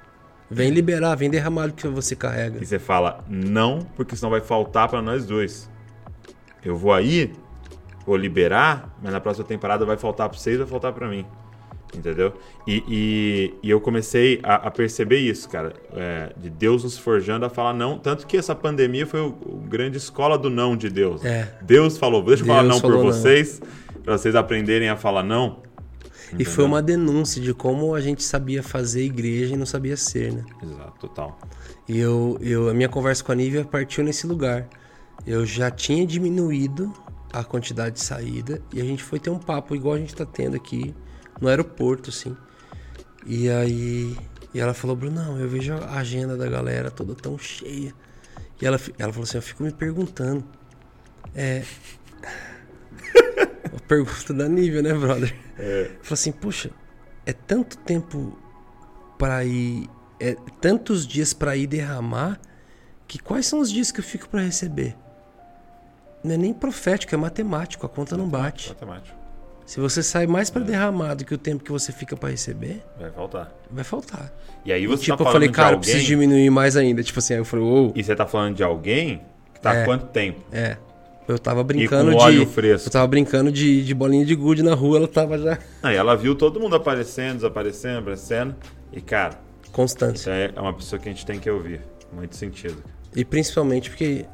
Vem liberar, vem derramar o que você carrega. E você fala, não, porque senão vai faltar pra nós dois. Eu vou aí, vou liberar, mas na próxima temporada vai faltar pra vocês, vai faltar pra mim. Entendeu? E, e, e eu comecei a, a perceber isso, cara. é, de Deus nos forjando a falar não. Tanto que essa pandemia foi o, o grande escola do não de Deus. É. Deus falou, deixa eu falar não por vocês, pra vocês aprenderem a falar não. E foi uma denúncia de como a gente sabia fazer igreja e não sabia ser, né? Exato, total. E eu, eu, a minha conversa com a Nívia partiu nesse lugar. Eu já tinha diminuído a quantidade de saída e a gente foi ter um papo igual a gente tá tendo aqui no aeroporto, assim. E aí e ela falou, Brunão, eu vejo a agenda da galera toda tão cheia. E ela, ela falou assim, eu fico me perguntando. É. a pergunta da Nívia, né, brother? É. Falou assim, poxa, é tanto tempo pra ir. É tantos dias pra ir derramar que quais são os dias que eu fico pra receber? Não é nem profético, é matemático, a conta não bate. Matemático. Se você sai mais pra derramar do que o tempo que você fica pra receber, Vai faltar. vai faltar. E aí E, você tipo, tá eu falando falei, de cara, eu alguém... preciso diminuir mais ainda. Tipo assim, aí eu falei, uou, E você tá falando de alguém que tá há É. quanto tempo? é. Eu tava brincando com óleo de. fresco. Eu tava brincando de, de bolinha de gude na rua, ela tava já. Aí ela viu todo mundo aparecendo, desaparecendo, aparecendo. E, cara, Constância. isso é uma pessoa que a gente tem que ouvir. Muito sentido. E principalmente porque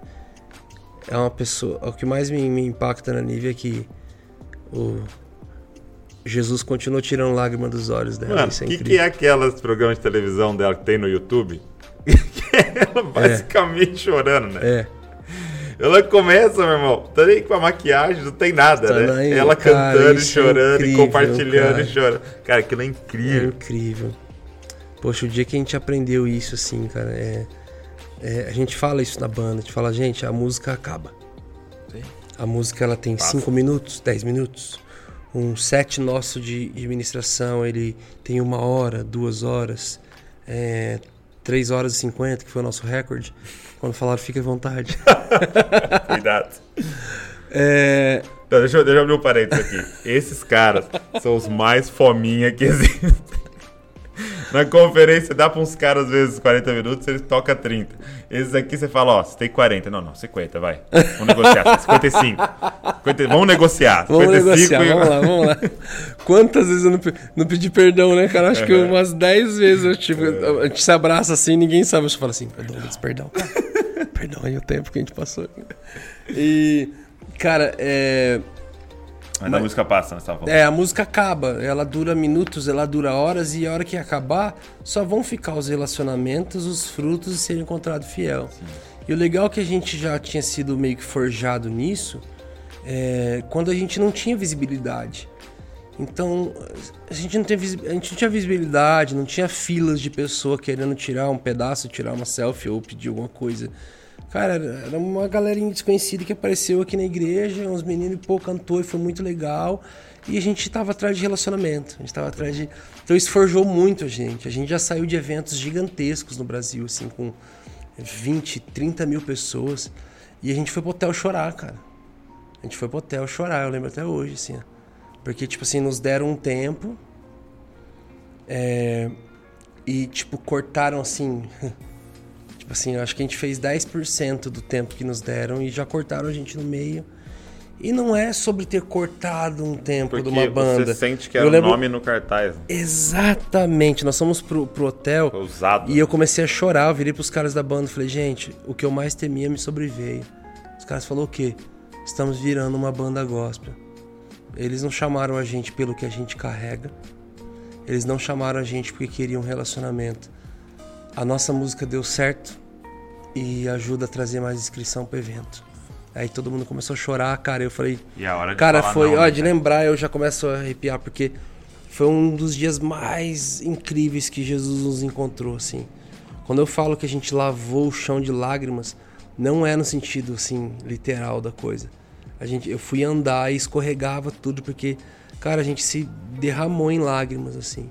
é uma pessoa. O que mais me, me impacta na Nívia é que o Jesus continuou tirando lágrima dos olhos dela. Mano, Isso o é que, incrível. que é aquelas programas de televisão dela que tem no YouTube? que é ela basicamente chorando, né? É. Ela começa, meu irmão, tá nem com a maquiagem, não tem nada, Tá né? nem- ela cara, cantando, e é chorando, e incrível, compartilhando cara. e chorando. Cara, aquilo é É incrível. incrível. Poxa, o dia que a gente aprendeu isso, assim, cara, é, é- A gente fala isso na banda, a gente fala, gente, a música acaba. Sim. A música ela tem Passa. 5 minutos, 10 minutos. Um set nosso de administração, ele tem uma hora, duas horas, é, 3 horas e 50, que foi o nosso recorde. Quando falaram, fique à vontade. Cuidado. É, Então, deixa, eu, deixa eu abrir um parênteses aqui. Esses caras são os mais fominha que existem. Na conferência dá pra uns caras, às vezes, 40 minutos, eles tocam 30. Esses aqui você fala, ó, você tem 40. Não, não, 50, vai. Vamos negociar. 55. 50, vamos negociar. vamos 55 negociar, e- vamos lá, vamos lá. Quantas vezes eu não, não pedi perdão, né, cara? Acho que umas 10 vezes eu, tipo, a gente se abraça assim, ninguém sabe. Eu só falo assim, perdão, Luiz, perdão, cara. perdão aí o tempo que a gente passou. E, cara, é. Mas a música passa, né? É, a música acaba, ela dura minutos, ela dura horas, e a hora que acabar, só vão ficar os relacionamentos, os frutos e ser encontrado fiel. E o legal é que a gente já tinha sido meio que forjado nisso, é, quando a gente não tinha visibilidade. Então, a gente, não a gente não tinha visibilidade, não tinha filas de pessoa querendo tirar um pedaço, tirar uma selfie ou pedir alguma coisa. Cara, era uma galerinha desconhecida que apareceu aqui na igreja, uns meninos, pô, cantou e foi muito legal. E a gente tava atrás de relacionamento, a gente tava atrás de... Então isso forjou muito a gente. A gente já saiu de eventos gigantescos no Brasil, assim, com 20, 30 mil pessoas. E a gente foi pro hotel chorar, cara. A gente foi pro hotel chorar, eu lembro até hoje, assim. Porque, tipo assim, nos deram um tempo. é, e, tipo, cortaram assim. tipo assim, eu acho que a gente fez 10% do tempo que nos deram e já cortaram a gente no meio. E não é sobre ter cortado um tempo Porque de uma banda. você sente que era o lembro- nome no cartaz. né? Exatamente. Nós fomos pro, pro hotel. Foi usado. E eu comecei a chorar, eu virei pros caras da banda e falei, gente, o que eu mais temia me sobreveio. Os caras falaram o quê? Estamos virando uma banda gospel. Eles não chamaram a gente pelo que a gente carrega. Eles não chamaram a gente porque queriam um relacionamento. A nossa música deu certo e ajuda a trazer mais inscrição pro evento. Aí todo mundo começou a chorar, cara. Eu falei, a hora de Cara, foi, não, ó, né, de lembrar eu já começo a arrepiar, porque foi um dos dias mais incríveis que Jesus nos encontrou, assim. Quando eu falo que a gente lavou o chão de lágrimas, não é no sentido, assim, literal da coisa. A gente, eu fui andar e escorregava tudo, porque, cara, a gente se derramou em lágrimas, assim.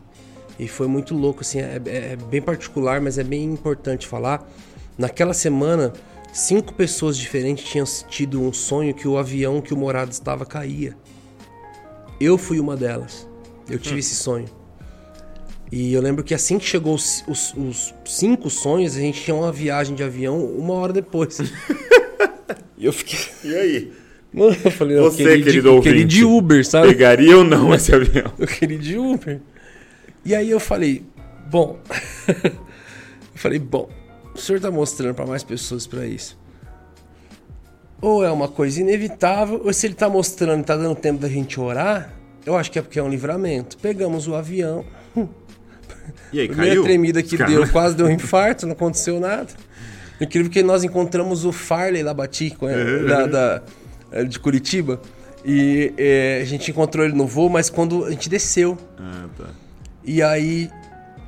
E foi muito louco, assim, é, é, é bem particular, mas é bem importante falar. Naquela semana, cinco pessoas diferentes tinham tido um sonho que o avião que o Morado estava caía. Eu fui uma delas. Eu tive hum. esse sonho. E eu lembro que assim que chegou os, os, os, cinco sonhos, a gente tinha uma viagem de avião uma hora depois. e eu fiquei. E aí? Mano, eu falei, Você, eu queria querido de, ouvinte, eu queria de Uber, sabe? Pegaria ou não esse avião? Eu queria de Uber. E aí eu falei, bom. eu falei, bom, o senhor tá mostrando para mais pessoas para isso. Ou é uma coisa inevitável, ou se ele tá mostrando e tá dando tempo da gente orar, eu acho que é porque é um livramento. Pegamos o avião. E aí, Primeira caiu? tremida que Caramba. deu, quase deu um infarto, não aconteceu nada. Incrível que nós encontramos o Farley lá Bati, uhum. da, da, de Curitiba. E é, a gente encontrou ele no voo, mas quando a gente desceu. Ah, tá. E aí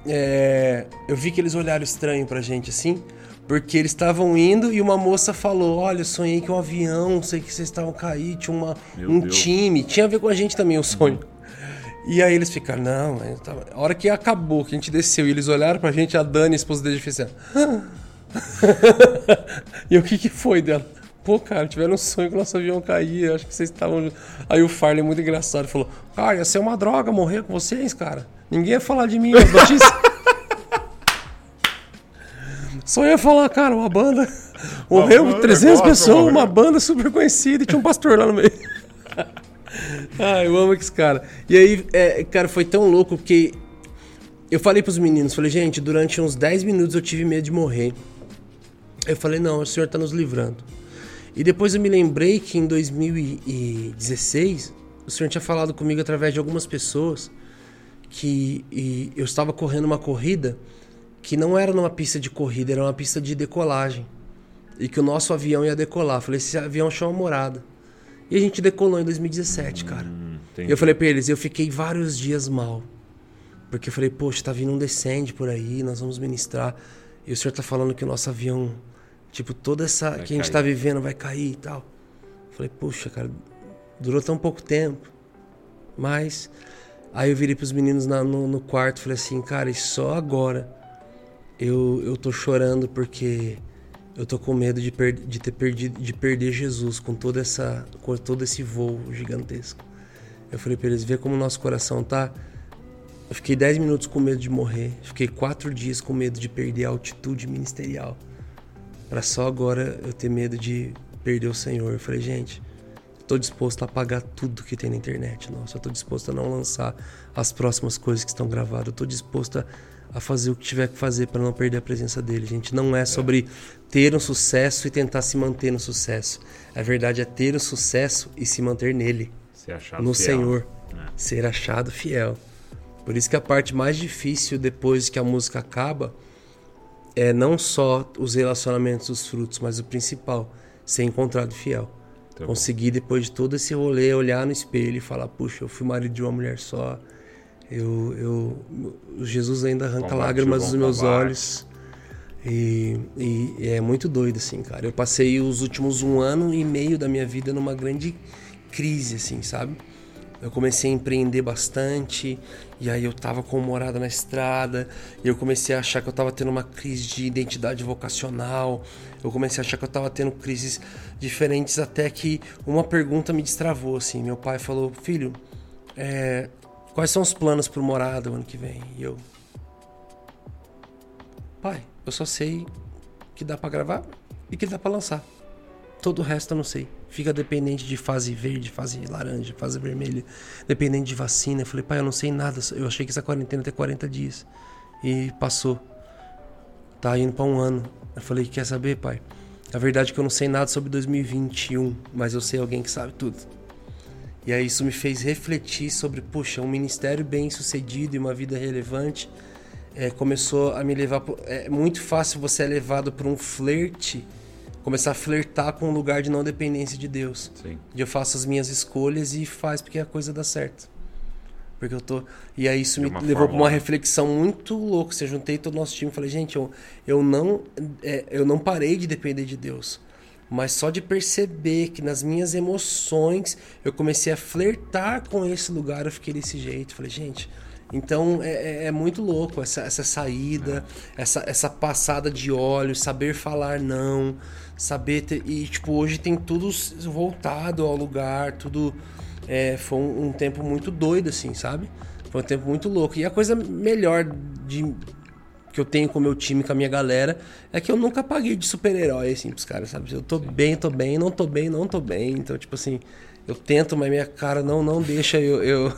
é, eu vi que eles olharam estranho pra gente assim, porque eles estavam indo e uma moça falou: Olha, eu sonhei que um avião, sei que vocês estavam cair, tinha uma, um Deus. time. Tinha a ver com a gente também o sonho. Uhum. E aí eles ficaram, não, tava... a hora que acabou, que a gente desceu e eles olharam pra gente, a Dani, a esposa dele, fez assim. e o que que foi dela? Pô, cara, tiveram um sonho que o nosso avião caía, acho que vocês estavam. Aí o Farley, muito engraçado, falou: Cara, ia ser uma droga morrer com vocês, cara. Ninguém ia falar de mim nas notícias. Só ia falar, cara, uma banda. Morreu uma 300 pessoas, uma banda super conhecida e tinha um pastor lá no meio. ah, eu amo esse cara. E aí, é, cara, foi tão louco que eu falei pros meninos, falei, gente, durante uns 10 minutos eu tive medo de morrer. Eu falei, não, o senhor tá nos livrando. E depois eu me lembrei que em 2016 o senhor tinha falado comigo através de algumas pessoas que eu estava correndo uma corrida que não era numa pista de corrida, era uma pista de decolagem. E que o nosso avião ia decolar. falei, esse avião chama morada. E a gente decolou em 2017, cara. Hum, eu falei pra eles, eu fiquei vários dias mal. Porque eu falei, poxa, tá vindo um descende por aí, nós vamos ministrar. E o senhor tá falando que o nosso avião, tipo, toda essa vai que a gente tá vivendo vai cair e tal. Falei, poxa, cara, durou tão pouco tempo. Mas Aí eu virei pros meninos na, no, no, quarto e falei assim, cara, e só agora eu, eu tô chorando porque eu tô com medo de, per, de ter perdido, de perder Jesus com toda essa, com todo esse voo gigantesco. Eu falei pra eles, vê como o nosso coração tá. Eu fiquei 10 minutos com medo de morrer. Fiquei 4 dias com medo de perder a altitude ministerial. Para só agora eu ter medo de perder o Senhor. Eu falei, gente, Estou disposto a apagar tudo que tem na internet. Nossa, eu tô disposto a não lançar as próximas coisas que estão gravadas. Eu tô disposto a, a fazer o que tiver que fazer para não perder a presença dele, gente. Não é sobre ter um sucesso e tentar se manter no sucesso. A verdade é ter o um sucesso e se manter nele. no fiel. Senhor. É. Ser achado fiel. Por isso que a parte mais difícil depois que a música acaba é não só os relacionamentos, os frutos, mas o principal, ser encontrado fiel. Tá Consegui, depois de todo esse rolê, olhar no espelho e falar: puxa, eu fui marido de uma mulher só. Eu, eu, Jesus ainda arranca lágrimas dos meus olhos. E, e, e, é muito doido, assim, cara. Eu passei os últimos um ano e meio da minha vida numa grande crise, assim, sabe? Eu comecei a empreender bastante, e aí eu tava com morada na estrada, e eu comecei a achar que eu tava tendo uma crise de identidade vocacional, eu comecei a achar que eu tava tendo crises diferentes, até que uma pergunta me destravou, assim. Meu pai falou, filho, é, quais são os planos pro morada o ano que vem? E eu, pai, eu só sei que dá para gravar e que dá para lançar. Todo o resto eu não sei. Fica dependente de fase verde, fase laranja, fase vermelha, dependente de vacina. Eu falei, pai, eu não sei nada. Eu achei que essa quarentena ter 40 dias. E passou. Tá indo para um ano. Eu falei, quer saber, pai? A verdade é que eu não sei nada sobre 2021, mas eu sei alguém que sabe tudo. E aí isso me fez refletir sobre, puxa, um ministério bem sucedido e uma vida relevante é, começou a me levar. É muito fácil você é levado por um flerte começar a flertar com um lugar de não dependência de Deus. Sim. De eu faço as minhas escolhas e faz porque a coisa dá certo. Porque eu tô. E aí isso me levou para uma reflexão muito louca. Você juntei todo o nosso time e falei, gente, eu, eu não. É, eu não parei de depender de Deus. Mas só de perceber que nas minhas emoções eu comecei a flertar com esse lugar, eu fiquei desse jeito. Falei, gente, então é, é, é muito louco essa, essa saída, essa, essa passada de óleo, saber falar não, saber ter, e tipo hoje tem tudo voltado ao lugar, tudo é, foi um, um, tempo muito doido assim, sabe? Foi um tempo muito louco e a coisa melhor de que eu tenho com o meu time, com a minha galera, é que eu nunca paguei de super-herói assim pros caras, sabe? Eu tô Sim. bem, tô bem, não tô bem, não tô bem, então tipo assim eu tento, mas minha cara não não deixa eu, eu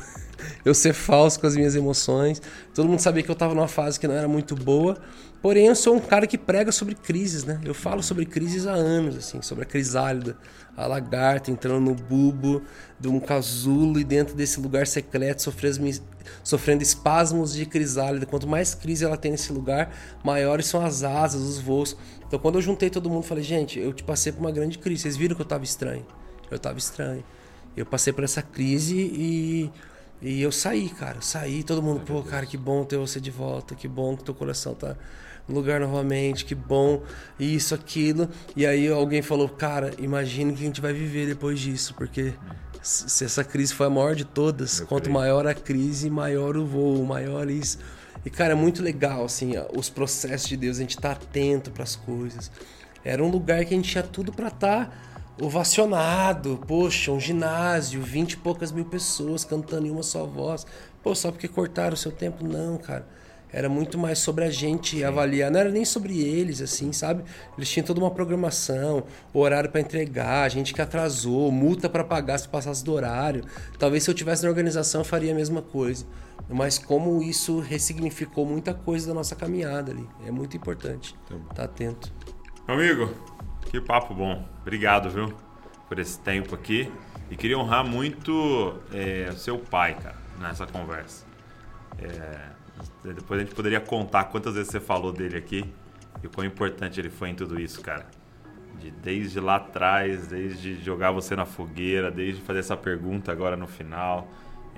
eu ser falso com as minhas emoções. Todo mundo sabia que eu estava numa fase que não era muito boa. Porém, eu sou um cara que prega sobre crises, né? Eu falo sobre crises há anos, assim, sobre a crisálida, a lagarta entrando no bulbo de um casulo e dentro desse lugar secreto sofrendo, espasmos de crisálida. Quanto mais crise ela tem nesse lugar, maiores são as asas, os voos. Então, quando eu juntei todo mundo, falei, gente, eu te passei por uma grande crise. Vocês viram que eu estava estranho? Eu estava estranho. Eu passei por essa crise e e eu saí, cara. Saí, todo mundo, pô, cara, que bom ter você de volta, que bom que teu coração tá no lugar novamente, que bom, isso, aquilo. E aí alguém falou, cara, imagine que a gente vai viver depois disso, porque se essa crise foi a maior de todas, eu quanto creio. maior a crise, maior o voo, maior isso. E, cara, é muito legal, assim, os processos de Deus, a gente tá atento para as coisas. Era um lugar que a gente tinha tudo para estar. Tá ovacionado, poxa, um ginásio, vinte e poucas mil pessoas cantando em uma só voz. Pô, só porque cortaram o seu tempo? Não, cara. Era muito mais sobre a gente Sim. avaliar, não era nem sobre eles, assim, sabe? Eles tinham toda uma programação, horário para entregar, gente que atrasou, multa para pagar se passasse do horário. Talvez se eu tivesse na organização eu faria a mesma coisa. Mas como isso ressignificou muita coisa da nossa caminhada ali. É muito importante. Tá atento. Amigo, que papo bom. Obrigado, viu, por esse tempo aqui. E queria honrar muito é, seu pai, cara, nessa conversa. É, depois a gente poderia contar quantas vezes você falou dele aqui e o quão importante ele foi em tudo isso, cara. De, desde lá atrás, desde jogar você na fogueira, desde fazer essa pergunta agora no final.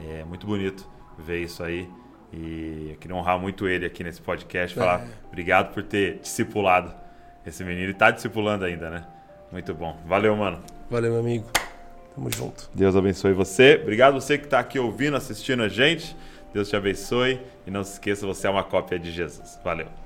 É muito bonito ver isso aí. E eu queria honrar muito ele aqui nesse podcast. Falar é. obrigado por ter discipulado esse menino está discipulando ainda, né? Muito bom. Valeu, mano. Valeu, meu amigo. Tamo junto. Deus abençoe você. Obrigado você que está aqui ouvindo, assistindo a gente. Deus te abençoe. E não se esqueça, você é uma cópia de Jesus. Valeu.